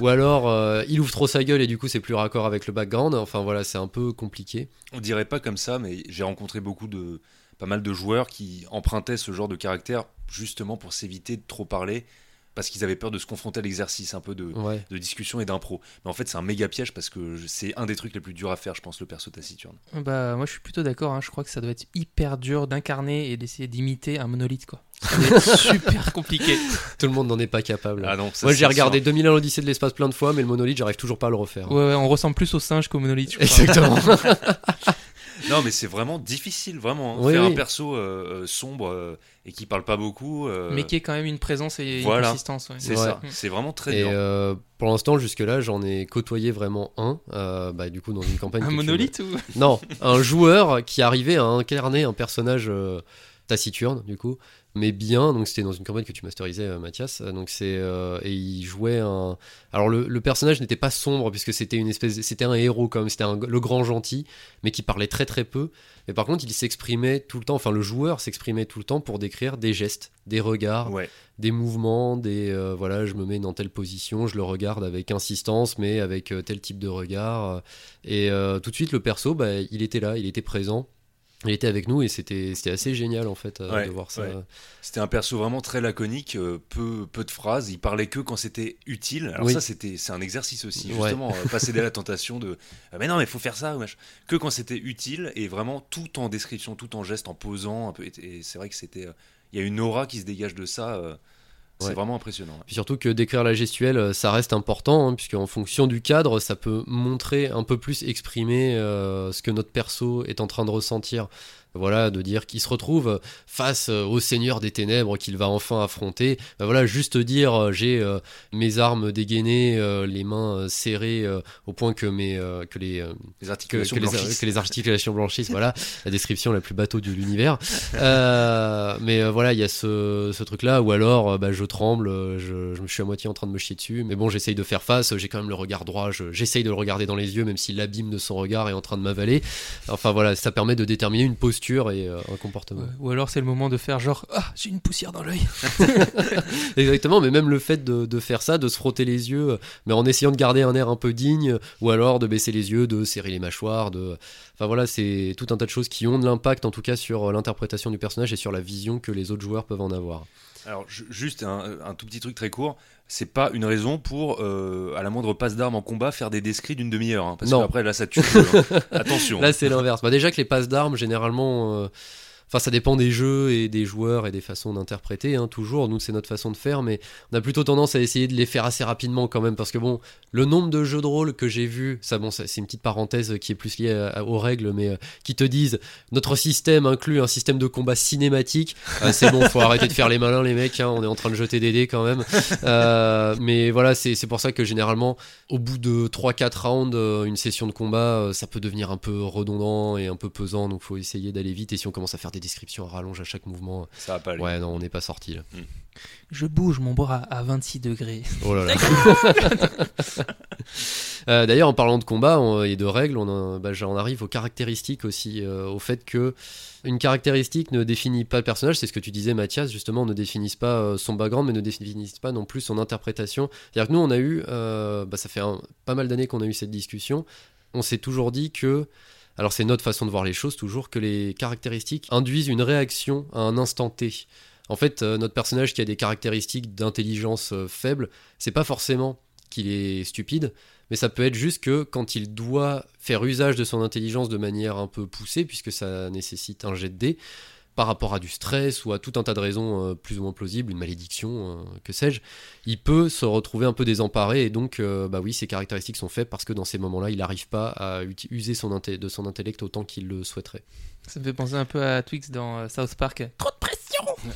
Speaker 3: Ou alors euh, il ouvre trop sa gueule et du coup c'est plus raccord avec le background. Enfin voilà c'est un peu compliqué.
Speaker 1: On dirait pas comme ça, mais j'ai rencontré beaucoup de. pas mal de joueurs qui empruntaient ce genre de caractère justement pour s'éviter de trop parler parce qu'ils avaient peur de se confronter à l'exercice un peu de,
Speaker 3: ouais
Speaker 1: de discussion et d'impro. Mais en fait, c'est un méga piège parce que je- c'est un des trucs les plus durs à faire, je pense, le perso taciturne.
Speaker 2: bah moi je suis plutôt d'accord. hein. Je crois que ça doit être hyper dur d'incarner et d'essayer d'imiter un monolithe quoi. Super compliqué.
Speaker 3: Tout le monde n'en est pas capable.
Speaker 1: Ah non, ça,
Speaker 3: Moi j'ai regardé
Speaker 1: sûr.
Speaker 3: 2001 l'Odyssée de l'espace plein de fois, mais le monolithe j'arrive toujours pas à le refaire.
Speaker 2: Ouais, ouais, on ressemble plus au singe qu'au monolithe. je crois.
Speaker 3: Exactement.
Speaker 1: Non, mais c'est vraiment difficile, vraiment. hein.
Speaker 3: Oui,
Speaker 1: Faire
Speaker 3: oui.
Speaker 1: un perso euh, euh, sombre euh, et qui parle pas beaucoup. euh,
Speaker 2: Mais qui est quand même une présence et une
Speaker 1: Voilà.
Speaker 2: consistance. ouais.
Speaker 1: C'est
Speaker 3: Ouais.
Speaker 1: ça. C'est vraiment très
Speaker 3: Et
Speaker 1: dur.
Speaker 3: euh, pour l'instant, jusque-là, j'en ai côtoyé vraiment un, euh, bah, du coup, dans une campagne.
Speaker 2: Un
Speaker 3: tu-
Speaker 2: monolithe ou
Speaker 3: Non, un joueur qui arrivait à incarner un personnage euh, taciturne, du coup, mais bien. Donc c'était dans une campagne que tu masterisais, euh, Mathias. Euh, Donc c'est euh, et il jouait un. Alors le, le personnage n'était pas sombre puisque c'était une espèce, c'était un héros comme c'était un- le grand gentil, mais qui parlait très très peu. Mais par contre, il s'exprimait tout le temps. Enfin, le joueur s'exprimait tout le temps pour décrire des gestes, des regards,
Speaker 1: Ouais.
Speaker 3: des mouvements, des euh, voilà, je me mets dans telle position, je le regarde avec insistance, mais avec tel type de regard. et euh, tout de suite, le perso, bah, il était là, il était présent, il était avec nous, et c'était c'était assez génial en fait euh,
Speaker 1: Ouais,
Speaker 3: de voir ça.
Speaker 1: ouais. C'était un perso vraiment très laconique, euh, peu, peu de phrases. Il parlait que quand c'était utile. Alors
Speaker 3: Oui.
Speaker 1: ça, c'était, c'est un exercice aussi,
Speaker 3: Ouais.
Speaker 1: justement, euh, pas céder à la tentation de Ah, mais non, mais faut faire ça. Que quand c'était utile et vraiment tout en description, tout en geste, en posant. Un peu, et, c'est vrai que c'était, il y a une aura qui se dégage de ça. C'est
Speaker 3: Ouais.
Speaker 1: vraiment impressionnant.
Speaker 3: Puis surtout que décrire la gestuelle, euh, ça reste important, hein, puisque en fonction du cadre, ça peut montrer un peu plus, exprimer euh, ce que notre perso est en train de ressentir. Voilà, de dire qu'il se retrouve face euh, au Seigneur des Ténèbres qu'il va enfin affronter. Bah voilà, juste dire euh, j'ai euh, mes armes dégainées, euh, les mains serrées euh, au point que mes que les
Speaker 1: articulations
Speaker 3: que les,
Speaker 1: blanchissent.
Speaker 3: que les articulations blanchissent. voilà, la description la plus bateau de l'univers. Mais voilà, il y a ce, ce truc-là, ou alors bah, je tremble, je, je me suis à moitié en train de me chier dessus, mais bon, j'essaye de faire face, j'ai quand même le regard droit, je- j'essaye de le regarder dans les yeux, même si l'abîme de son regard est en train de m'avaler. Enfin voilà, ça permet de déterminer une posture et euh, un comportement.
Speaker 2: Ouais. Ou alors c'est le moment de faire genre Ah, j'ai une poussière dans l'œil.
Speaker 3: Exactement, mais même le fait de, de faire ça, de se frotter les yeux, euh, mais en essayant de garder un air un peu digne, ou alors de baisser les yeux, de serrer les mâchoires, de... Enfin voilà, c'est tout un tas de choses qui ont de l'impact en tout cas sur euh, l'interprétation du personnage et sur la vision que les autres joueurs peuvent en avoir.
Speaker 1: Alors, ju- juste un, un tout petit truc très court. C'est pas une raison pour, euh, à la moindre passe d'armes en combat, faire des descrits d'une demi-heure. hein, parce qu'après, là, ça tue. hein. Attention.
Speaker 3: Là c'est l'inverse. Bah, déjà que les passes d'armes, généralement... euh, Enfin, ça dépend des jeux et des joueurs et des façons d'interpréter, hein, toujours. Nous, c'est notre façon de faire, mais on a plutôt tendance à essayer de les faire assez rapidement quand même, parce que bon, le nombre de jeux de rôle que j'ai vus, ça, bon, c'est une petite parenthèse qui est plus liée aux règles, mais euh, qui te disent notre système inclut un système de combat cinématique. Euh, c'est bon, faut arrêter de faire les malins, les mecs. hein, on est en train de jeter des dés quand même. Euh, mais voilà, c'est pour ça que généralement, au bout de 3-4 rounds, une session de combat, ça peut devenir un peu redondant et un peu pesant, donc faut essayer d'aller vite. Et si on commence à faire des descriptions à rallonge à chaque mouvement,
Speaker 1: Ça va pas aller.
Speaker 3: ouais, non, on n'est pas sorti là.
Speaker 2: Je bouge mon bras à 26 degrés.
Speaker 3: Oh là là. Euh, D'ailleurs, en parlant de combat on- et de règles, on, en- bah, arrive aux caractéristiques aussi, euh, au fait que une caractéristique ne définit pas le personnage, c'est ce que tu disais Mathias, justement, ne définissent pas euh, son background, mais ne définissent pas non plus son interprétation. C'est-à-dire que nous, on a eu, euh, bah, ça fait un- pas mal d'années qu'on a eu cette discussion, on s'est toujours dit que, alors c'est notre façon de voir les choses toujours, que les caractéristiques induisent une réaction à un instant T. En fait, euh, notre personnage qui a des caractéristiques d'intelligence euh, faible, c'est pas forcément qu'il est stupide, mais ça peut être juste que quand il doit faire usage de son intelligence de manière un peu poussée, puisque ça nécessite un jet de dés, par rapport à du stress ou à tout un tas de raisons euh, plus ou moins plausibles, une malédiction, euh, que sais-je, il peut se retrouver un peu désemparé et donc, euh, bah oui, ses caractéristiques sont faibles parce que dans ces moments-là, il n'arrive pas à user son de son intellect autant qu'il le souhaiterait.
Speaker 2: Ça me fait penser un peu à Twix dans South Park. Trop de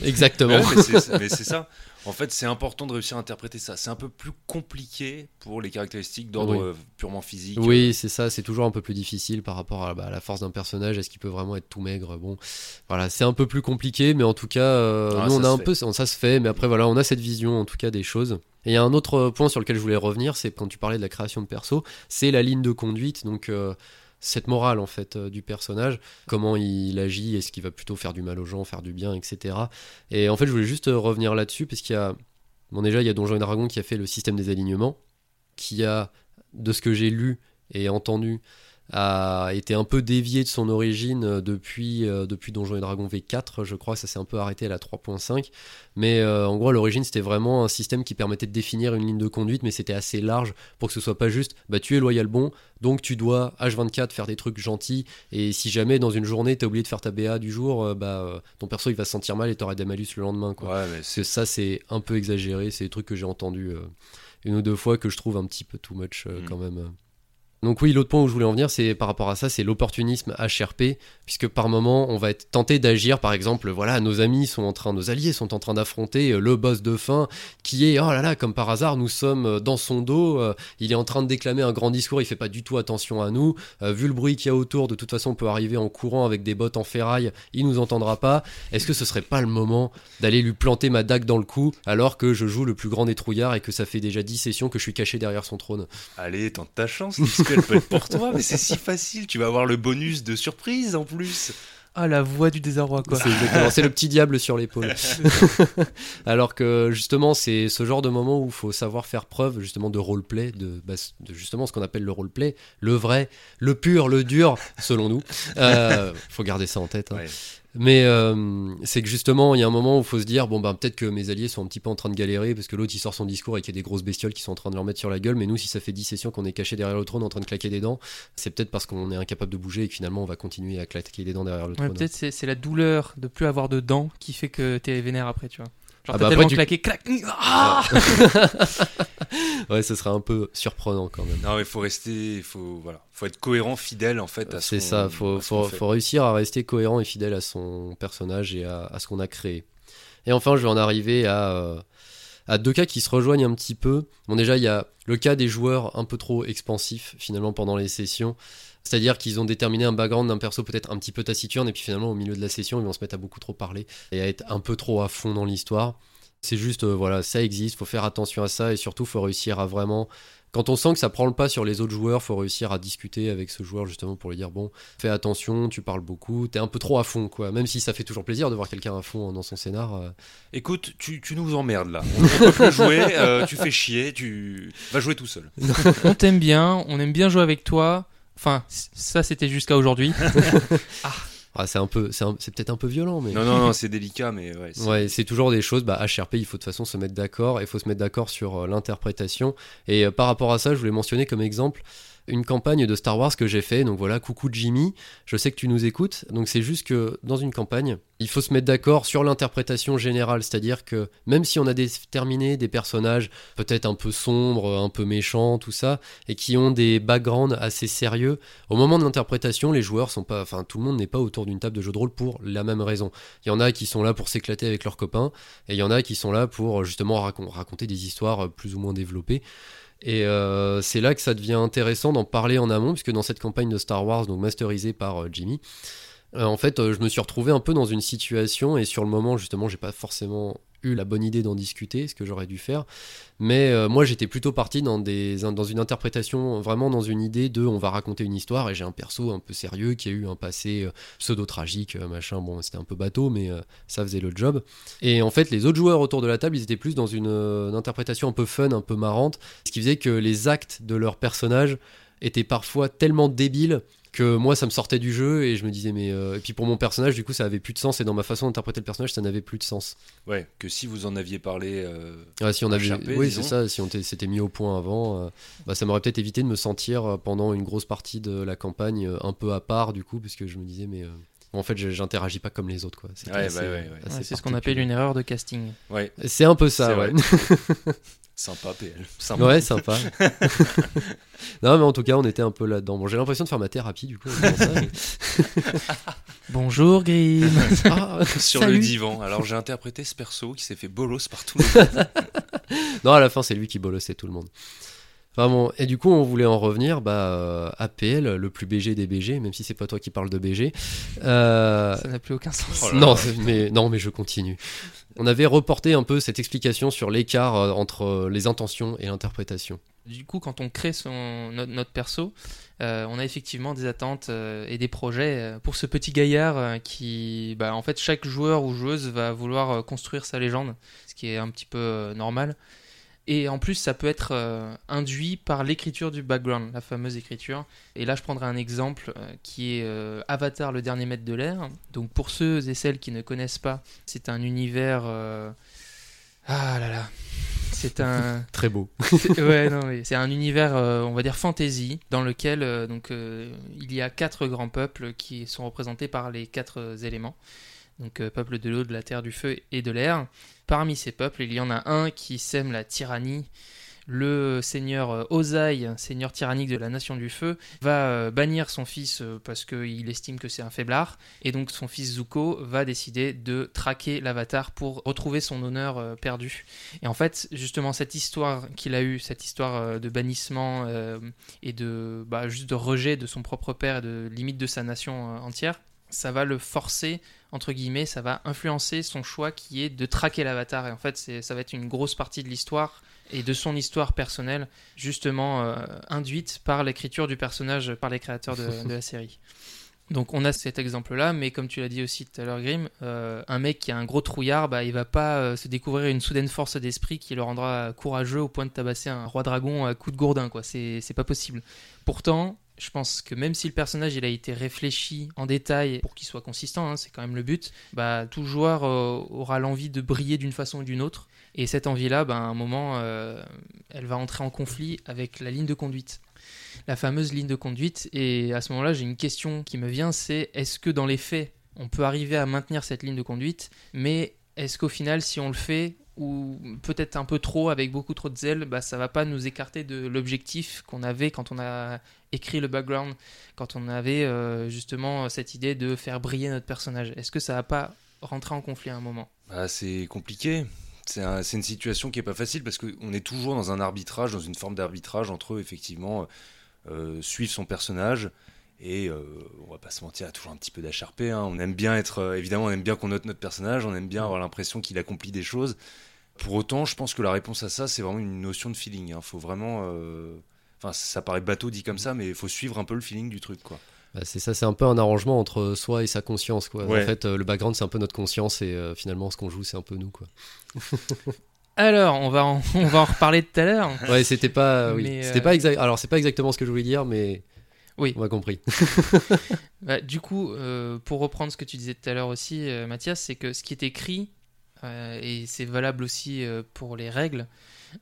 Speaker 3: Exactement.
Speaker 1: Ouais, mais c'est- ça. En fait, c'est important de réussir à interpréter ça. C'est un peu plus compliqué pour les caractéristiques d'ordre
Speaker 3: Oui.
Speaker 1: euh, purement physique.
Speaker 3: Oui, c'est ça, c'est toujours un peu plus difficile par rapport à, bah, à la force d'un personnage. Est-ce qu'il peut vraiment être tout maigre? Bon, voilà, c'est un peu plus compliqué, mais en tout cas, euh,
Speaker 1: Ah,
Speaker 3: nous on a un
Speaker 1: fait.
Speaker 3: peu, ça se fait, mais après voilà, on a cette vision en tout cas des choses. Et il y a un autre point sur lequel je voulais revenir, c'est quand tu parlais de la création de perso, c'est la ligne de conduite, donc euh, cette morale en fait euh, du personnage, comment il agit, est-ce qu'il va plutôt faire du mal aux gens, faire du bien, etc. Et en fait, je voulais juste euh, revenir là-dessus parce qu'il y a, bon déjà, il y a Donjons et Dragons qui a fait le système des alignements, qui a, de ce que j'ai lu et entendu, a été un peu dévié de son origine euh, depuis, euh, depuis Donjons et Dragons V4, je crois, ça s'est un peu arrêté à la 3.5. Mais euh, en gros, à l'origine, c'était vraiment un système qui permettait de définir une ligne de conduite, mais c'était assez large pour que ce soit pas juste, bah tu es loyal bon, donc tu dois H24 faire des trucs gentils, et si jamais dans une journée t'as oublié de faire ta BA du jour, euh, bah ton perso il va se sentir mal et t'auras des malus le lendemain, quoi.
Speaker 1: Ouais, mais
Speaker 3: Parce
Speaker 1: c'est
Speaker 3: que ça, c'est un peu exagéré. C'est des trucs que j'ai entendus euh, une ou deux fois que je trouve un petit peu too much
Speaker 1: Mm.
Speaker 3: quand même. Donc oui, l'autre point où je voulais en venir, c'est par rapport à ça, c'est l'opportunisme HRP, puisque par moment, on va être tenté d'agir. Par exemple, voilà, nos amis sont en train, nos alliés sont en train d'affronter euh, le boss de fin, qui est, oh là là, comme par hasard, nous sommes euh, dans son dos, euh, il est en train de déclamer un grand discours, il fait pas du tout attention à nous. Vu le bruit qu'il y a autour, de toute façon, on peut arriver en courant avec des bottes en ferraille, il nous entendra pas. Est-ce que ce serait pas le moment d'aller lui planter ma dague dans le cou alors que je joue le plus grand des trouillards et que ça fait déjà 10 sessions que je suis caché derrière son trône?
Speaker 1: Allez, tente ta chance, puisque elle peut être pour toi, mais c'est si facile. Tu vas avoir le bonus de surprise en plus.
Speaker 2: Ah, la voix du désarroi, quoi.
Speaker 3: C'est exactement, c'est le petit diable sur l'épaule. Alors que justement, c'est ce genre de moment où il faut savoir faire preuve justement de roleplay, de, bah, de justement ce qu'on appelle le roleplay, le vrai, le pur, le dur, selon nous. Euh, faut garder ça en tête. hein.
Speaker 1: Ouais.
Speaker 3: Mais euh, c'est que justement, il y a un moment où il faut se dire bon, ben peut-être que mes alliés sont un petit peu en train de galérer parce que l'autre il sort son discours et qu'il y a des grosses bestioles qui sont en train de leur mettre sur la gueule. Mais nous, si ça fait 10 sessions qu'on est caché derrière le trône en train de claquer des dents, c'est peut-être parce qu'on est incapable de bouger et que finalement on va continuer à claquer des dents derrière le
Speaker 2: Ouais,
Speaker 3: trône.
Speaker 2: peut-être c'est c'est la douleur de plus avoir de dents qui fait que t'es vénère après, tu vois. Genre,
Speaker 3: Ah
Speaker 2: t'as
Speaker 3: bah
Speaker 2: tellement
Speaker 3: après, tu-
Speaker 2: claqué, clac, ah
Speaker 3: Ouais, ce serait un peu surprenant quand même.
Speaker 1: Non, mais faut rester, faut voilà, faut être cohérent, fidèle en fait. à ce
Speaker 3: C'est ça, faut, faut réussir à rester cohérent et fidèle à son personnage et à, à ce qu'on a créé. Et enfin, je vais en arriver à, euh, à deux cas qui se rejoignent un petit peu. Bon, déjà, il y a le cas des joueurs un peu trop expansifs finalement pendant les sessions. C'est-à-dire qu'ils ont déterminé un background d'un perso peut-être un petit peu taciturne et puis finalement au milieu de la session ils vont se mettre à beaucoup trop parler et à être un peu trop à fond dans l'histoire. C'est juste, euh, voilà, ça existe, faut faire attention à ça et surtout faut réussir à vraiment quand on sent que ça prend le pas sur les autres joueurs, faut réussir à discuter avec ce joueur justement pour lui dire bon, fais attention, tu parles beaucoup, t'es un peu trop à fond quoi. Même si ça fait toujours plaisir de voir quelqu'un à fond dans son scénar. euh,
Speaker 1: Écoute, tu, tu nous emmerdes là. On peut plus jouer, euh, tu fais chier, tu vas jouer tout seul.
Speaker 2: On t'aime bien, on aime bien jouer avec toi. Enfin, ça c'était jusqu'à aujourd'hui.
Speaker 3: ah, c'est un peu, c'est peut-être un peu violent, mais
Speaker 1: Non, non, non, c'est délicat, mais ouais. c'est-
Speaker 3: Ouais, c'est toujours des choses. Bah, HRP, il faut de toute façon se mettre d'accord. Il faut se mettre d'accord sur euh, l'interprétation. Et euh, par rapport à ça, je voulais mentionner comme exemple une campagne de Star Wars que j'ai fait. Donc voilà, coucou Jimmy. Je sais que tu nous écoutes. Donc c'est juste que dans une campagne, il faut se mettre d'accord sur l'interprétation générale. C'est-à-dire que même si on a déterminé des personnages peut-être un peu sombres, un peu méchants, tout ça, et qui ont des backgrounds assez sérieux, au moment de l'interprétation, les joueurs sont pas, enfin tout le monde n'est pas autour d'une table de jeu de rôle pour la même raison. Il y en a qui sont là pour s'éclater avec leurs copains, et il y en a qui sont là pour justement racon- raconter des histoires plus ou moins développées. Et euh, c'est là que ça devient intéressant d'en parler en amont, puisque dans cette campagne de Star Wars, donc masterisée par euh, Jimmy, euh, en fait, je me suis retrouvé un peu dans une situation, et sur le moment, justement, j'ai pas forcément eu la bonne idée d'en discuter, ce que j'aurais dû faire. Mais euh, moi, j'étais plutôt parti dans, des, dans une interprétation, vraiment dans une idée de on va raconter une histoire, et j'ai un perso un peu sérieux qui a eu un passé euh, pseudo-tragique, euh, machin. Bon, c'était un peu bateau, mais ça faisait le job. Et en fait, les autres joueurs autour de la table, ils étaient plus dans une, une interprétation un peu fun, un peu marrante, ce qui faisait que les actes de leurs personnages étaient parfois tellement débiles que moi ça me sortait du jeu et je me disais mais euh, et puis pour mon personnage du coup ça avait plus de sens et dans ma façon d'interpréter le personnage ça n'avait plus de sens
Speaker 1: Ouais, que si vous en aviez parlé. euh,
Speaker 3: ah, si on avait oui c'est ça si on s'était mis au point avant euh, bah, ça m'aurait peut-être évité de me sentir pendant une grosse partie de la campagne un peu à part du coup parce que je me disais mais euh, en fait j'interagis pas comme les autres quoi C'était
Speaker 1: Ouais, bah ouais, ouais.
Speaker 3: assez
Speaker 2: Ouais, c'est ce qu'on appelle une erreur de casting.
Speaker 1: Ouais,
Speaker 3: c'est un peu ça
Speaker 1: C'est
Speaker 3: ouais.
Speaker 1: sympa, PL. Sympa.
Speaker 3: Ouais, sympa. non, mais en tout cas, on était un peu là-dedans. Bon, j'ai l'impression de faire ma thérapie, du coup. ça, mais-
Speaker 2: Bonjour Grim.
Speaker 3: Ah,
Speaker 1: Sur
Speaker 2: Salut.
Speaker 1: le divan. Alors j'ai interprété ce perso qui s'est fait bolos par tout le monde.
Speaker 3: non, à la fin, c'est lui qui bolossait tout le monde. Enfin bon, et du coup, on voulait en revenir bah, euh, APL, le plus BG des BG, même si c'est pas toi qui parles de BG. Euh,
Speaker 2: Ça n'a plus aucun sens.
Speaker 1: Oh là
Speaker 3: non,
Speaker 1: là.
Speaker 3: mais, non, mais je continue. On avait reporté un peu cette explication sur l'écart euh, entre euh, les intentions et l'interprétation.
Speaker 2: Du coup, quand on crée son, notre, perso, euh, on a effectivement des attentes et des projets pour ce petit gaillard qui, bah, en fait, chaque joueur ou joueuse va vouloir construire sa légende, ce qui est un petit peu normal. Et en plus, ça peut être euh, induit par l'écriture du background, la fameuse écriture. Et là, je prendrai un exemple euh, qui est euh, Avatar, le dernier maître de l'air. Donc, pour ceux et celles qui ne connaissent pas, c'est un univers. Ah là là. C'est un.
Speaker 3: Très beau.
Speaker 2: Ouais, non, mais c'est un univers, euh, on va dire fantasy, dans lequel euh, donc euh, il y a quatre grands peuples qui sont représentés par les quatre éléments. Donc peuple de l'eau, de la terre, du feu et de l'air. Parmi ces peuples, il y en a un qui sème la tyrannie. Le seigneur euh, Ozai, seigneur tyrannique de la nation du feu, va euh, bannir son fils euh, parce qu'il estime que c'est un faiblard. Et donc son fils Zuko va décider de traquer l'avatar pour retrouver son honneur perdu. Et en fait, justement, cette histoire qu'il a eue, cette histoire de bannissement et de bah, de rejet de son propre père et de limite de sa nation entière, ça va le forcer, entre guillemets, ça va influencer son choix qui est de traquer l'avatar. Et en fait, ça va être une grosse partie de l'histoire et de son histoire personnelle, justement euh, induite par l'écriture du personnage par les créateurs de, de la série. Donc on a cet exemple-là, mais comme tu l'as dit aussi tout à l'heure, Grim, euh, un mec qui a un gros trouillard, bah, il va pas euh, se découvrir une soudaine force d'esprit qui le rendra courageux au point de tabasser un roi dragon à coups de gourdin, quoi. C'est pas possible. Pourtant, je pense que même si le personnage a été réfléchi en détail pour qu'il soit consistant, hein, c'est quand même le but, bah, tout joueur euh, aura l'envie de briller d'une façon ou d'une autre. Et cette envie-là, bah, à un moment, euh, elle va entrer en conflit avec la ligne de conduite la fameuse ligne de conduite. Et à ce moment-là, j'ai une question qui me vient, c'est est-ce que dans les faits, on peut arriver à maintenir cette ligne de conduite, mais est-ce qu'au final, si on le fait, ou peut-être un peu trop, avec beaucoup trop de zèle, bah, ça va pas nous écarter de l'objectif qu'on avait quand on a écrit le background, quand on avait euh, justement cette idée de faire briller notre personnage Est-ce que ça va pas rentrer en conflit à un moment?
Speaker 1: Bah, c'est compliqué. C'est un- c'est une situation qui est pas facile parce qu'on est toujours dans un arbitrage, dans une forme d'arbitrage entre effectivement euh, suivre son personnage et euh, on va pas se mentir, il y a toujours un petit peu d'HRP. hein. On aime bien être, euh, évidemment, on aime bien qu'on note notre personnage, on aime bien avoir l'impression qu'il accomplit des choses. Pour autant, je pense que la réponse à ça, c'est vraiment une notion de feeling. Il faut vraiment, euh, enfin, ça paraît bateau dit comme ça, mais il faut suivre un peu le feeling du truc, quoi.
Speaker 3: Bah, c'est ça, c'est un peu un arrangement entre soi et sa conscience. Quoi.
Speaker 1: Ouais.
Speaker 3: En fait, euh, le background, c'est un peu notre conscience et euh, finalement, ce qu'on joue, c'est un peu nous. Quoi.
Speaker 2: Alors, on va en, on va en reparler tout à l'heure.
Speaker 3: Ouais, c'était pas. oui.
Speaker 2: Mais,
Speaker 3: C'était
Speaker 2: euh,
Speaker 3: pas exact. Alors, c'est pas exactement ce que je voulais dire, mais.
Speaker 2: Oui.
Speaker 3: On a compris.
Speaker 2: Bah, du coup, euh, pour reprendre ce que tu disais tout à l'heure aussi, euh, Mathias, c'est que ce qui est écrit, euh, et c'est valable aussi euh, pour les règles,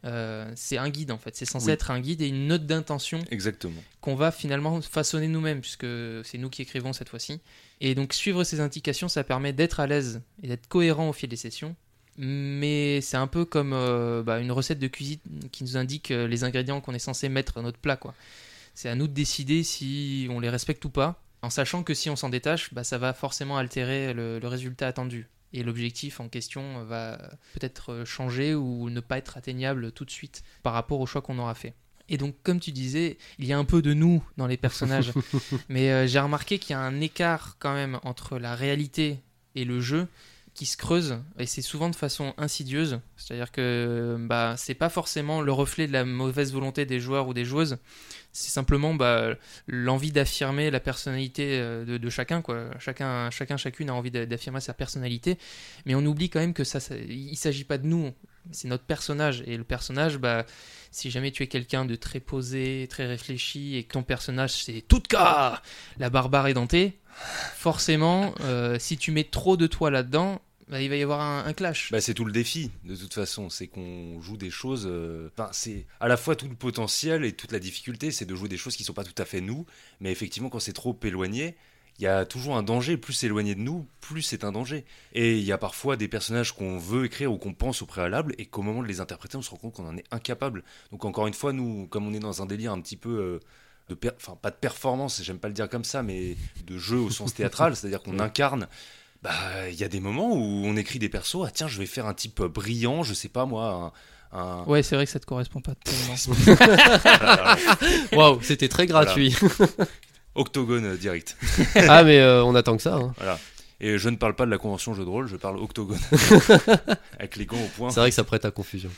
Speaker 2: euh, c'est un guide en fait. C'est censé
Speaker 1: Oui.
Speaker 2: être un guide et une note d'intention
Speaker 1: Exactement.
Speaker 2: qu'on va finalement façonner nous-mêmes, puisque c'est nous qui écrivons cette fois-ci. Et donc suivre ces indications, ça permet d'être à l'aise et d'être cohérent au fil des sessions. Mais c'est un peu comme bah, une recette de cuisine qui nous indique les ingrédients qu'on est censé mettre dans notre plat. quoi. C'est à nous de décider si on les respecte ou pas, en sachant que si on s'en détache, bah, ça va forcément altérer le, le résultat attendu. Et l'objectif en question va peut-être changer ou ne pas être atteignable tout de suite par rapport au choix qu'on aura fait. Et donc, comme tu disais, il y a un peu de nous dans les personnages. Mais euh, j'ai remarqué qu'il y a un écart quand même entre la réalité et le jeu qui se creuse et c'est souvent de façon insidieuse c'est-à-dire que bah c'est pas forcément le reflet de la mauvaise volonté des joueurs ou des joueuses c'est simplement bah, l'envie d'affirmer la personnalité euh, de, chacun quoi. Chacun chacun chacune a envie d'a- d'affirmer sa personnalité. Mais on oublie quand même que ça, ça il s'agit pas de nous. C'est notre personnage. Et le personnage bah si jamais tu es quelqu'un de très posé, très réfléchi et que ton personnage c'est tout cas la barbare édentée, forcément, euh, si tu mets trop de toi là-dedans, bah, il va y avoir un, un clash.
Speaker 1: Bah, c'est tout le défi, de toute façon. C'est qu'on joue des choses. euh, Enfin, c'est à la fois tout le potentiel et toute la difficulté, c'est de jouer des choses qui sont pas tout à fait nous. Mais effectivement, quand c'est trop éloigné, il y a toujours un danger. Plus c'est éloigné de nous, plus c'est un danger. Et il y a parfois des personnages qu'on veut écrire ou qu'on pense au préalable et qu'au moment de les interpréter, on se rend compte qu'on en est incapable. Donc, encore une fois, nous, comme on est dans un délire un petit peu. euh, de per- enfin pas de performance, j'aime pas le dire comme ça, mais de jeu au sens théâtral, c'est-à-dire qu'on incarne bah, il y a des moments où on écrit des persos. Ah tiens, je vais faire un type brillant, je sais pas moi, un. un-
Speaker 2: Ouais, c'est vrai que ça te correspond pas tellement.
Speaker 1: Voilà,
Speaker 3: Waouh, c'était très gratuit.
Speaker 1: octogone euh, direct.
Speaker 3: ah, mais euh, on attend que ça. hein.
Speaker 1: Et je ne parle pas de la convention jeu de rôle, je parle octogone. Avec les gants au point.
Speaker 3: C'est vrai que ça prête à confusion.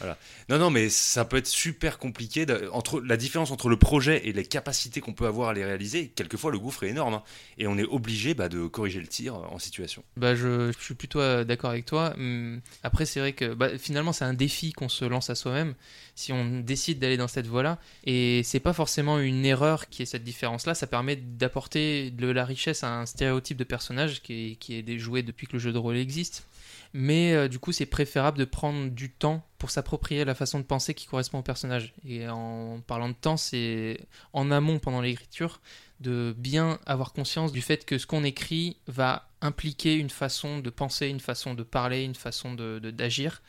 Speaker 1: Non, non, mais ça peut être super compliqué. entre la différence entre le projet et les capacités qu'on peut avoir à les réaliser, quelquefois le gouffre est énorme. hein. et on est obligé bah, de corriger le tir en situation.
Speaker 2: Bah, je, je suis plutôt euh, d'accord avec toi. Hum, Après, c'est vrai que bah, finalement, c'est un défi qu'on se lance à soi-même si on décide d'aller dans cette voie-là. Et c'est pas forcément une erreur qui est cette différence-là. Ça permet d'apporter de la richesse à un stéréotype de personnage qui est, qui déjoué depuis que le jeu de rôle existe. Mais euh, du coup, c'est préférable de prendre du temps pour s'approprier la façon de penser qui correspond au personnage. Et en parlant de temps, c'est en amont pendant l'écriture de bien avoir conscience du fait que ce qu'on écrit va impliquer une façon de penser, une façon de parler, une façon de- de- d'agir.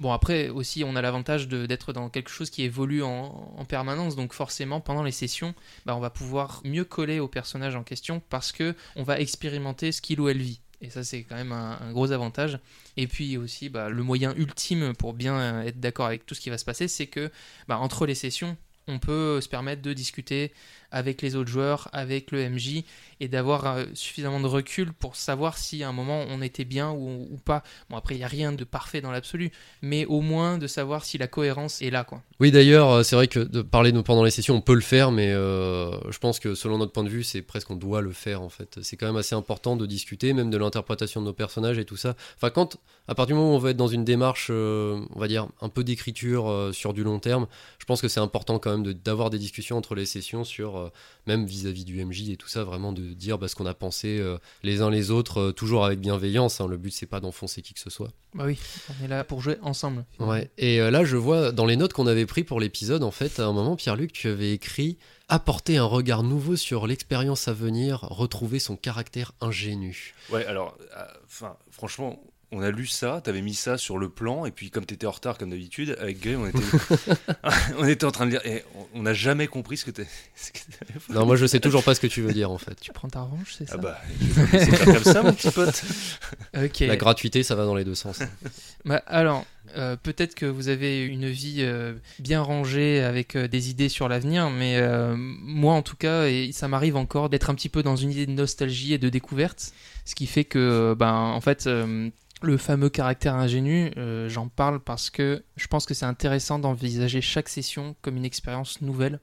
Speaker 2: Bon, après aussi, on a l'avantage d'être dans quelque chose qui évolue en, en permanence, donc forcément, pendant les sessions, bah, on va pouvoir mieux coller au personnage en question parce que on va expérimenter ce qu'il ou elle vit. Et ça, c'est quand même un, un gros avantage. Et puis aussi, bah, le moyen ultime pour bien euh, être d'accord avec tout ce qui va se passer, c'est que bah, entre les sessions, on peut se permettre de discuter avec les autres joueurs, avec le MJ, et d'avoir euh, suffisamment de recul pour savoir si à un moment on était bien ou, pas. Bon, après, il n'y a rien de parfait dans l'absolu, mais au moins de savoir si la cohérence est là, quoi.
Speaker 3: Oui, d'ailleurs, euh, c'est vrai que de parler pendant les sessions, on peut le faire, mais euh, je pense que selon notre point de vue, c'est presque qu'on doit le faire en fait. C'est quand même assez important de discuter, même de l'interprétation de nos personnages et tout ça. Enfin, quand, à partir du moment où on veut être dans une démarche, on va dire, un peu d'écriture sur du long terme, je pense que c'est important quand même d'avoir des discussions entre les sessions sur, euh, même vis-à-vis du MJ et tout ça, vraiment de dire bah, ce qu'on a pensé euh, les uns les autres, euh, toujours avec bienveillance. hein. Le but, c'est pas d'enfoncer qui que ce soit.
Speaker 2: Bah oui, on est là pour jouer ensemble.
Speaker 3: Ouais. Et euh, là, je vois dans les notes qu'on avait pris pour l'épisode, en fait, à un moment, Pierre-Luc, tu avais écrit apporter un regard nouveau sur l'expérience à venir, retrouver son caractère ingénu.
Speaker 1: Ouais, alors, euh, enfin, franchement, on a lu ça, t'avais mis ça sur le plan, et puis comme t'étais en retard comme d'habitude, avec Gray, on était, on était en train de lire, et on n'a jamais compris ce que t'avais.
Speaker 3: Non, moi je sais toujours pas ce que tu veux dire en fait.
Speaker 2: Tu prends ta revanche, c'est ça
Speaker 1: Ah bah, c'est pas comme ça, mon petit pote.
Speaker 2: Ok.
Speaker 3: La gratuité, ça va dans les deux sens.
Speaker 2: Bah, alors, euh, peut-être que vous avez une vie euh, bien rangée avec euh, des idées sur l'avenir, mais euh, moi en tout cas, et ça m'arrive encore d'être un petit peu dans une idée de nostalgie et de découverte, ce qui fait que, ben, en fait, euh, le fameux caractère ingénu, euh, j'en parle parce que je pense que c'est intéressant d'envisager chaque session comme une expérience nouvelle.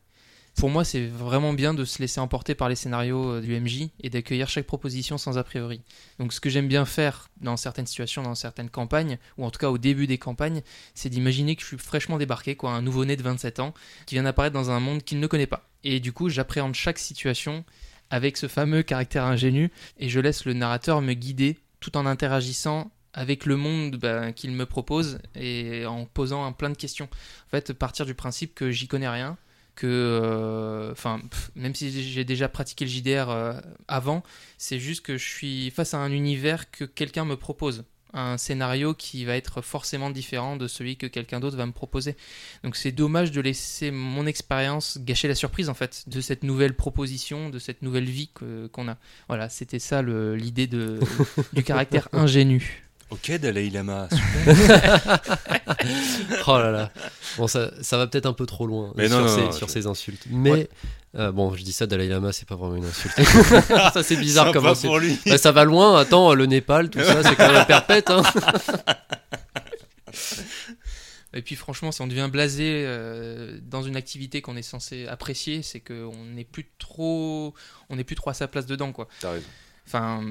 Speaker 2: Pour moi, c'est vraiment bien de se laisser emporter par les scénarios euh, du MJ et d'accueillir chaque proposition sans a priori. Donc ce que j'aime bien faire dans certaines situations, dans certaines campagnes, ou en tout cas au début des campagnes, c'est d'imaginer que je suis fraîchement débarqué, quoi, un nouveau-né de 27 ans, qui vient d'apparaître dans un monde qu'il ne connaît pas. Et du coup, j'appréhende chaque situation avec ce fameux caractère ingénu, et je laisse le narrateur me guider tout en interagissant avec le monde bah, qu'il me propose et en posant un plein de questions. En fait, partir du principe que j'y connais rien, que, euh, enfin, même si j'ai déjà pratiqué le JDR euh, avant, c'est juste que je suis face à un univers que quelqu'un me propose. Un scénario qui va être forcément différent de celui que quelqu'un d'autre va me proposer. Donc c'est dommage de laisser mon expérience gâcher la surprise en fait de cette nouvelle proposition, de cette nouvelle vie qu'on a. Voilà, c'était ça l'idée du caractère ingénu.
Speaker 1: Ok, Dalai Lama, super.
Speaker 3: Oh là là. Bon, ça, ça va peut-être un peu trop loin
Speaker 1: Mais
Speaker 3: sur,
Speaker 1: non,
Speaker 3: ces,
Speaker 1: non,
Speaker 3: sur
Speaker 1: je-
Speaker 3: ces insultes. Mais
Speaker 1: Ouais.
Speaker 3: euh, bon, je dis ça, Dalai Lama, c'est pas vraiment une insulte. ça c'est bizarre comme insulte.
Speaker 1: pour lui.
Speaker 3: Ouais, ça va loin. Attends, le Népal, tout ça, c'est quand même perpète. Hein.
Speaker 2: Et puis franchement, si on devient blasé euh, dans une activité qu'on est censé apprécier, c'est qu'on n'est plus trop, on n'est plus trop à sa place dedans, quoi.
Speaker 1: T'as raison.
Speaker 2: Enfin,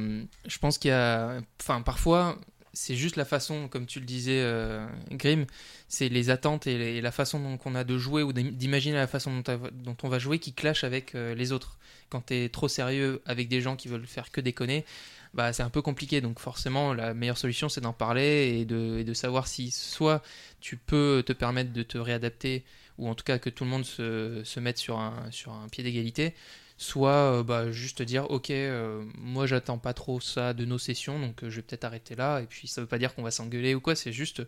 Speaker 2: je pense qu'il y a, enfin, parfois, c'est juste la façon, comme tu le disais, euh, Grim, c'est les attentes et, la façon dont on a de jouer ou d'im- d'imaginer la façon dont, on va jouer qui clash avec euh, les autres. Quand t'es trop sérieux avec des gens qui veulent faire que déconner, bah c'est un peu compliqué. Donc forcément, la meilleure solution, c'est d'en parler et de, savoir si soit tu peux te permettre de te réadapter ou en tout cas que tout le monde se, mette sur un pied d'égalité soit euh, bah, juste dire ok euh, moi j'attends pas trop ça de nos sessions donc euh, je vais peut-être arrêter là et puis ça veut pas dire qu'on va s'engueuler ou quoi c'est juste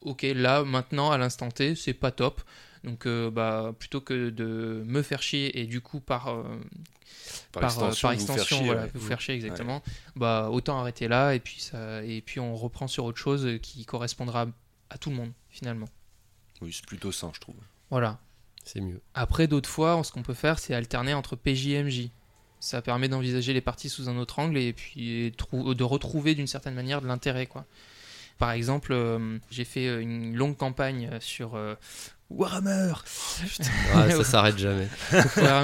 Speaker 2: ok là maintenant à l'instant T c'est pas top donc euh, bah plutôt que de me faire chier et du coup par
Speaker 1: Par,
Speaker 2: par,
Speaker 1: extension,
Speaker 2: par
Speaker 1: vous faire chier,
Speaker 2: voilà,
Speaker 1: ouais.
Speaker 2: vous faire chier exactement bah autant arrêter là et puis ça et puis on reprend sur autre chose qui correspondra à tout le monde finalement
Speaker 1: Oui, c'est plutôt sain, je trouve.
Speaker 2: voilà
Speaker 3: C'est mieux.
Speaker 2: après, d'autres fois, ce qu'on peut faire, c'est alterner entre PJ et MJ. Ça permet d'envisager les parties sous un autre angle et puis de retrouver d'une certaine manière de l'intérêt. quoi. Par exemple, euh, j'ai fait euh, une longue campagne sur euh, Warhammer.
Speaker 3: Ah, ça s'arrête jamais.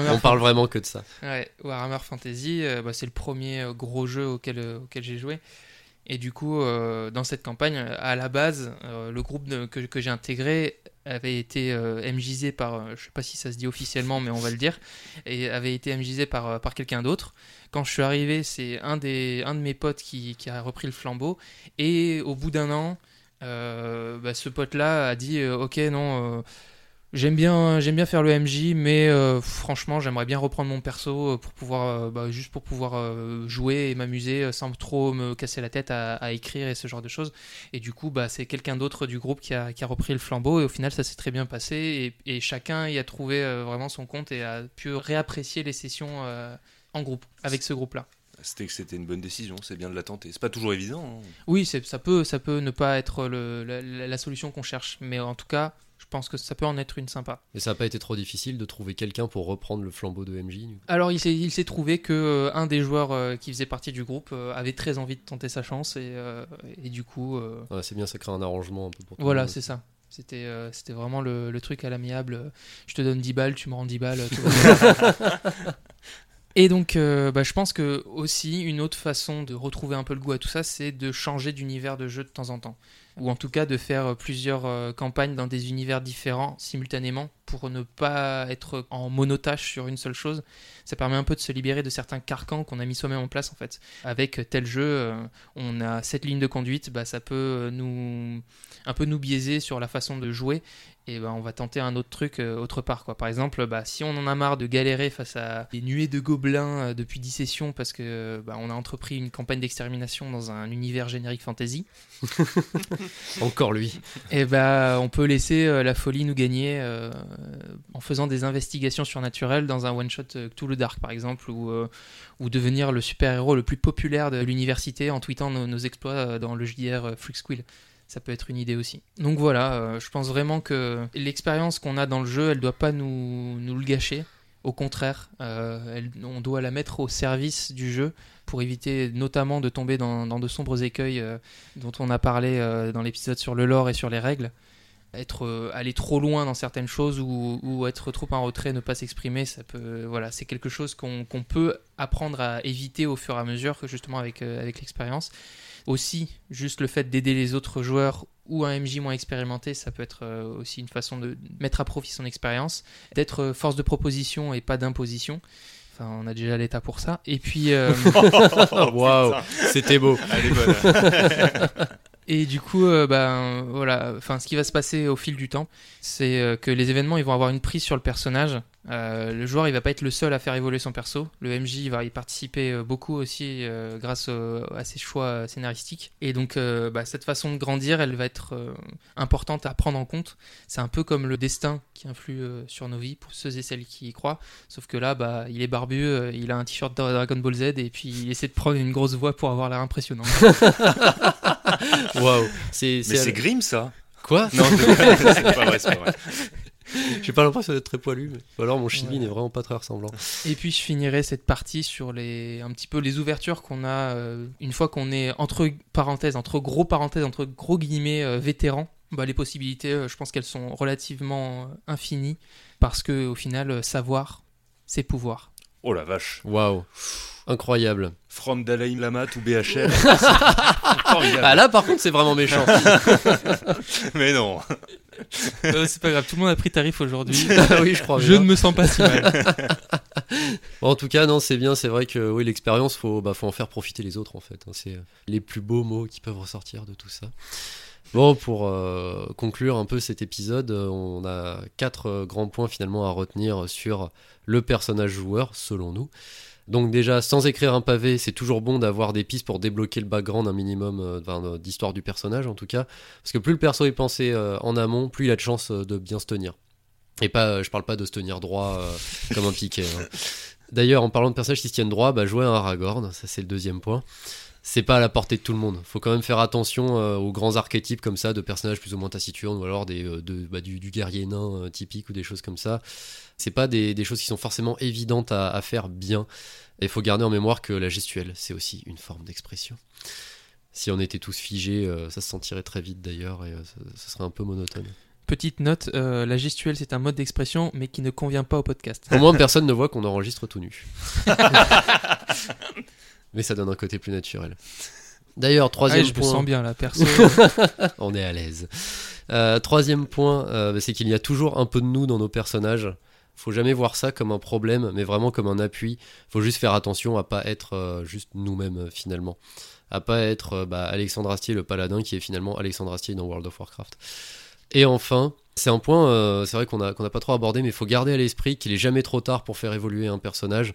Speaker 3: On parle vraiment que de ça.
Speaker 2: ouais, Warhammer Fantasy, euh, bah, c'est le premier gros jeu auquel, auquel j'ai joué. Et du coup, euh, dans cette campagne, à la base, euh, le groupe que, que j'ai intégré avait été euh, par, euh, je sais pas si ça se dit officiellement, mais on va le dire, et avait été MJisé par, par quelqu'un d'autre. Quand je suis arrivé, c'est un, un de mes potes qui, qui a repris le flambeau. Et au bout d'un an, bah, ce pote-là a dit Ok, non, j'aime bien, j'aime bien faire le MJ, mais euh, franchement, j'aimerais bien reprendre mon perso euh, pour pouvoir, euh, bah, juste pour pouvoir euh, jouer et m'amuser sans trop me casser la tête à, à écrire et ce genre de choses. Et du coup, bah, c'est quelqu'un d'autre du groupe qui a, qui a repris le flambeau. Et au final, ça s'est très bien passé. Et, et chacun y a trouvé vraiment son compte et a pu réapprécier les sessions en groupe, avec ce groupe-là.
Speaker 1: C'était c'était une bonne décision, c'est bien de la tenter. C'est pas toujours évident. hein.
Speaker 2: Oui, ça peut, ça peut ne pas être le- la, la- la solution qu'on cherche, mais en tout cas, je pense que ça peut en être une sympa.
Speaker 3: Et ça n'a pas été trop difficile de trouver quelqu'un pour reprendre le flambeau de MJ.
Speaker 2: Alors, il s'est, il s'est trouvé que euh, un des joueurs euh, qui faisait partie du groupe euh, avait très envie de tenter sa chance et, et du coup,
Speaker 3: Ouais, c'est bien, ça crée un arrangement un peu pour
Speaker 2: voilà, c'est ça. C'était, c'était vraiment le, le truc à l'amiable. Je te donne 10 balles, tu me rends 10 balles. Et donc, euh, bah, je pense que aussi une autre façon de retrouver un peu le goût à tout ça, c'est de changer d'univers de jeu de temps en temps, ou en tout cas de faire euh, plusieurs euh, campagnes dans des univers différents simultanément pour ne pas être en monotâche sur une seule chose. Ça permet un peu de se libérer de certains carcans qu'on a mis soi-même en place en fait. Avec tel jeu, euh, on a cette ligne de conduite, bah, ça peut nous un peu nous biaiser sur la façon de jouer et ben on va tenter un autre truc euh, autre part quoi. Par exemple, bah, si on en a marre de galérer face à des nuées de gobelins euh, depuis 10 sessions parce que bah, on a entrepris une campagne d'extermination dans un univers générique fantasy,
Speaker 3: Encore lui.
Speaker 2: et bah on peut laisser euh, la folie nous gagner en faisant des investigations surnaturelles dans un one shot Cthulhu Dark par exemple ou ou devenir le super-héros le plus populaire de l'université en tweetant nos, nos exploits dans le JDR euh, Flux Quill. Ça peut être une idée aussi. Donc voilà, euh, je pense vraiment que l'expérience qu'on a dans le jeu, elle doit pas nous, nous le gâcher. Au contraire, euh, on doit la mettre au service du jeu pour éviter notamment de tomber dans, de sombres écueils euh, dont on a parlé dans l'épisode sur le lore et sur les règles. Être aller trop loin dans certaines choses ou, être trop en retrait, ne pas s'exprimer, ça peut voilà, c'est quelque chose qu'on peut apprendre à éviter au fur et à mesure, justement avec avec l'expérience. Aussi, juste le fait d'aider les autres joueurs ou un MJ moins expérimenté, ça peut être euh, aussi une façon de mettre à profit son expérience, d'être euh, force de proposition et pas d'imposition. Enfin, on a déjà l'état pour ça. Et puis, euh,
Speaker 3: Waouh, c'était beau.
Speaker 1: Elle est bonne.
Speaker 2: et du coup, euh, ben voilà. Enfin, ce qui va se passer au fil du temps, c'est euh, que les événements, ils vont avoir une prise sur le personnage. Euh, le joueur, il va pas être le seul à faire évoluer son perso. Le MJ il va y participer euh, beaucoup aussi euh, grâce au- à ses choix scénaristiques. Et donc, euh, bah, cette façon de grandir, elle va être euh, importante à prendre en compte. C'est un peu comme le destin qui influe euh, sur nos vies pour ceux et celles qui y croient. Sauf que là, bah, il est barbu, euh, il a un t-shirt de Dragon Ball Z et puis il essaie de prendre une grosse voix pour avoir l'air impressionnant.
Speaker 3: Waouh. C'est,
Speaker 1: Mais c'est
Speaker 3: c'est
Speaker 1: Grimm ça
Speaker 3: quoi?
Speaker 1: Non, c'est pas vrai, c'est pas vrai.
Speaker 3: J'ai pas l'impression d'être très poilu. Mais... Alors mon
Speaker 2: Ouais.
Speaker 3: n'est vraiment pas très ressemblant.
Speaker 2: Et puis je finirai cette partie sur les un petit peu les ouvertures qu'on a euh, une fois qu'on est entre parenthèses, entre gros parenthèses, entre gros guillemets euh, vétérans. Bah, les possibilités, euh, je pense qu'elles sont relativement infinies parce que au final, savoir, c'est pouvoir.
Speaker 1: Oh la vache.
Speaker 3: Waouh. Incroyable.
Speaker 1: From Dalai Lama to BHL.
Speaker 3: Ah là par contre c'est vraiment méchant.
Speaker 1: Mais non.
Speaker 2: Euh, c'est pas grave, tout le monde a pris tarif aujourd'hui.
Speaker 3: Ah oui je crois.
Speaker 2: je
Speaker 3: bien.
Speaker 2: ne me sens pas si mal.
Speaker 3: Bon, en tout cas, non, c'est bien. C'est vrai que oui, l'expérience, faut, bah, faut en faire profiter les autres en fait. hein. C'est euh, les plus beaux mots qui peuvent ressortir de tout ça. Bon, pour euh, conclure un peu cet épisode, euh, on a quatre euh, grands points finalement à retenir sur le personnage joueur, selon nous. Donc déjà, sans écrire un pavé, c'est toujours bon d'avoir des pistes pour débloquer le background un minimum euh, d'histoire du personnage en tout cas, parce que plus le perso est pensé euh, en amont, plus il a de chances de bien se tenir. Et pas, je parle pas de se tenir droit comme un piquet. hein. D'ailleurs, en parlant de personnages qui se tiennent droit, bah, jouer un Aragorn, ça c'est le deuxième point. C'est pas à la portée de tout le monde. Faut quand même faire attention euh, aux grands archétypes comme ça de personnages plus ou moins taciturnes ou alors des, euh, de, bah, du, du guerrier nain euh, typique ou des choses comme ça. C'est pas des, des choses qui sont forcément évidentes à, à faire bien. Et il faut garder en mémoire que la gestuelle, c'est aussi une forme d'expression. Si on était tous figés, ça se sentirait très vite d'ailleurs et ça, ça serait un peu monotone.
Speaker 2: Petite note, la gestuelle c'est un mode d'expression mais qui ne convient pas au podcast.
Speaker 3: Au moins, personne ne voit qu'on enregistre tout nu. Mais ça donne un côté plus naturel. D'ailleurs, troisième
Speaker 2: je me
Speaker 3: point.
Speaker 2: sens bien là, perso.
Speaker 3: On est à l'aise. Euh, troisième point, euh, c'est qu'il y a toujours un peu de nous dans nos personnages. Faut jamais voir ça comme un problème, mais vraiment comme un appui. Faut juste faire attention à pas être euh, juste nous-mêmes finalement, à pas être bah, Alexandre Astier le paladin qui est finalement Alexandre Astier dans World of Warcraft. Et enfin, c'est un point, c'est vrai qu'on a qu'on n'a pas trop abordé, mais il faut garder à l'esprit qu'il est jamais trop tard pour faire évoluer un personnage.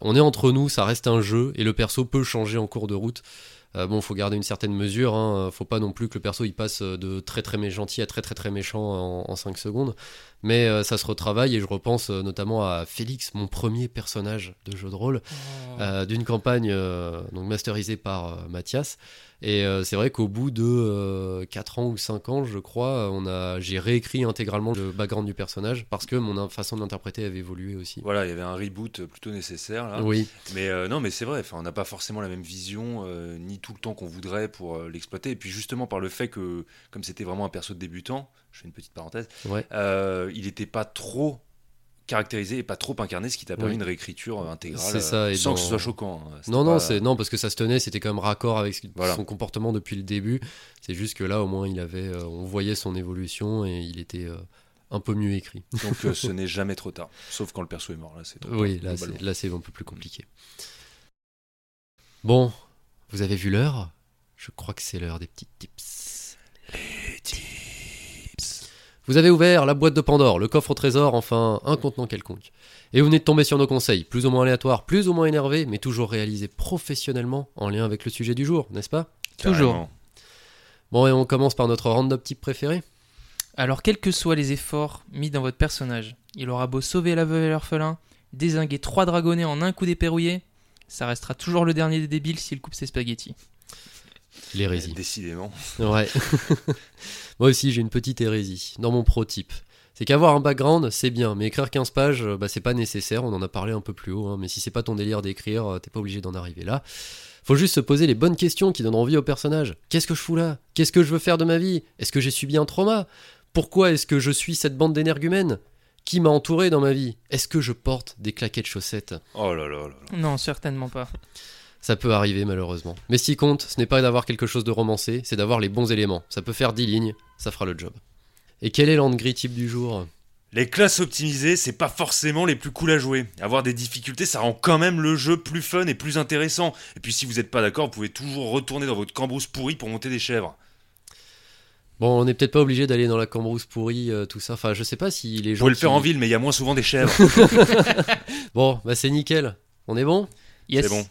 Speaker 3: On est entre nous, ça reste un jeu, et le perso peut changer en cours de route. Euh, bon, faut garder une certaine mesure. Hein. Faut pas non plus que le perso il passe de très très gentil à très très très méchant en, en 5 secondes. Mais euh, ça se retravaille et je repense euh, notamment à Félix, mon premier personnage de jeu de rôle, euh, d'une campagne euh, donc masterisée par euh, Mathias. Et euh, c'est vrai qu'au bout de 4 ans ou 5 ans, je crois, on a, j'ai réécrit intégralement le background du personnage parce que mon façon de l'interpréter avait évolué aussi.
Speaker 1: Voilà, il y avait un reboot plutôt nécessaire là.
Speaker 3: Oui,
Speaker 1: Mais euh, non, mais c'est vrai, enfin, on n'a pas forcément la même vision, euh, ni tout le temps qu'on voudrait pour euh, l'exploiter. Et puis justement par le fait que, comme c'était vraiment un perso de débutant, je fais une petite parenthèse,
Speaker 3: ouais.
Speaker 1: euh, il n'était pas trop caractérisé et pas trop incarné, ce qui t'a permis
Speaker 3: Oui.
Speaker 1: une réécriture euh, intégrale,
Speaker 3: C'est ça, et
Speaker 1: sans que ce soit choquant. hein.
Speaker 3: Non, non, c'est non parce que ça se tenait, c'était quand même raccord avec
Speaker 1: Voilà.
Speaker 3: son comportement depuis le début. C'est juste que là, au moins, il avait, euh, on voyait son évolution et il était un peu mieux écrit.
Speaker 1: Donc ce n'est jamais trop tard, sauf quand le perso est mort. Là, c'est
Speaker 3: Oui, là, c'est un peu plus compliqué. Bon, vous avez vu l'heure? Je crois que c'est l'heure des petits tips. Vous avez ouvert la boîte de Pandore, le coffre au trésor, enfin un contenant quelconque. Et vous venez de tomber sur nos conseils, plus ou moins aléatoires, plus ou moins énervés, mais toujours réalisés professionnellement en lien avec le sujet du jour, n'est-ce pas?
Speaker 2: Toujours.
Speaker 3: Bon, et on commence par notre round-up type préféré
Speaker 2: Alors, quels que soient les efforts mis dans votre personnage, il aura beau sauver la veuve et l'orphelin, désinguer trois dragonnets en un coup déperrouillé, ça restera toujours le dernier des débiles s'il coupe ses spaghettis.
Speaker 3: L'hérésie.
Speaker 1: Décidément.
Speaker 3: Ouais. Moi aussi, j'ai une petite hérésie dans mon prototype. C'est qu'avoir un background, c'est bien, mais écrire 15 pages, euh, bah, c'est pas nécessaire, on en a parlé un peu plus haut, hein, mais si c'est pas ton délire d'écrire, euh, t'es pas obligé d'en arriver là. Faut juste se poser les bonnes questions qui donnent envie au personnage. Qu'est-ce que je fous là? Qu'est-ce que je veux faire de ma vie? Est-ce que j'ai subi un trauma? Pourquoi est-ce que je suis cette bande d'énergumènes? Qui m'a entouré dans ma vie? Est-ce que je porte des claquettes chaussettes?
Speaker 1: Oh là là là là.
Speaker 2: Non, certainement pas.
Speaker 3: Ça peut arriver malheureusement. Mais ce qui compte, ce n'est pas d'avoir quelque chose de romancé, c'est d'avoir les bons éléments. Ça peut faire 10 lignes, ça fera le job. Et quel est l'angry type du jour?
Speaker 1: Les classes optimisées, c'est pas forcément les plus cool à jouer. Avoir des difficultés, ça rend quand même le jeu plus fun et plus intéressant. Et puis si vous n'êtes pas d'accord, vous pouvez toujours retourner dans votre cambrousse pourrie pour monter des chèvres.
Speaker 3: Bon, on n'est peut-être pas obligé d'aller dans la cambrousse pourrie, euh, tout ça. Enfin, je sais pas si les
Speaker 1: Vous
Speaker 3: gens.
Speaker 1: pouvez le
Speaker 3: qui-
Speaker 1: faire en ville, mais il y a moins souvent des chèvres.
Speaker 3: Bon, bah c'est nickel. On est bon?
Speaker 2: Yes.
Speaker 1: C'est bon.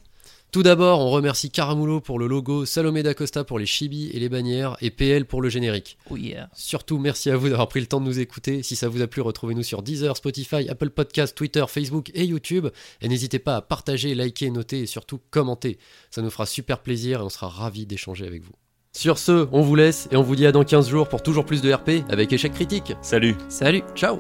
Speaker 3: Tout d'abord, on remercie Caramulo pour le logo, Salomé d'Acosta pour les chibis et les bannières, et PL pour le générique.
Speaker 2: Oh yeah.
Speaker 3: Surtout, merci à vous d'avoir pris le temps de nous écouter. Si ça vous a plu, retrouvez-nous sur Deezer, Spotify, Apple Podcasts, Twitter, Facebook et YouTube. Et n'hésitez pas à partager, liker, noter et surtout commenter. Ça nous fera super plaisir et on sera ravis d'échanger avec vous. Sur ce, on vous laisse et on vous dit à dans 15 jours pour toujours plus de RP avec échec critique.
Speaker 1: Salut
Speaker 2: Salut.
Speaker 3: Ciao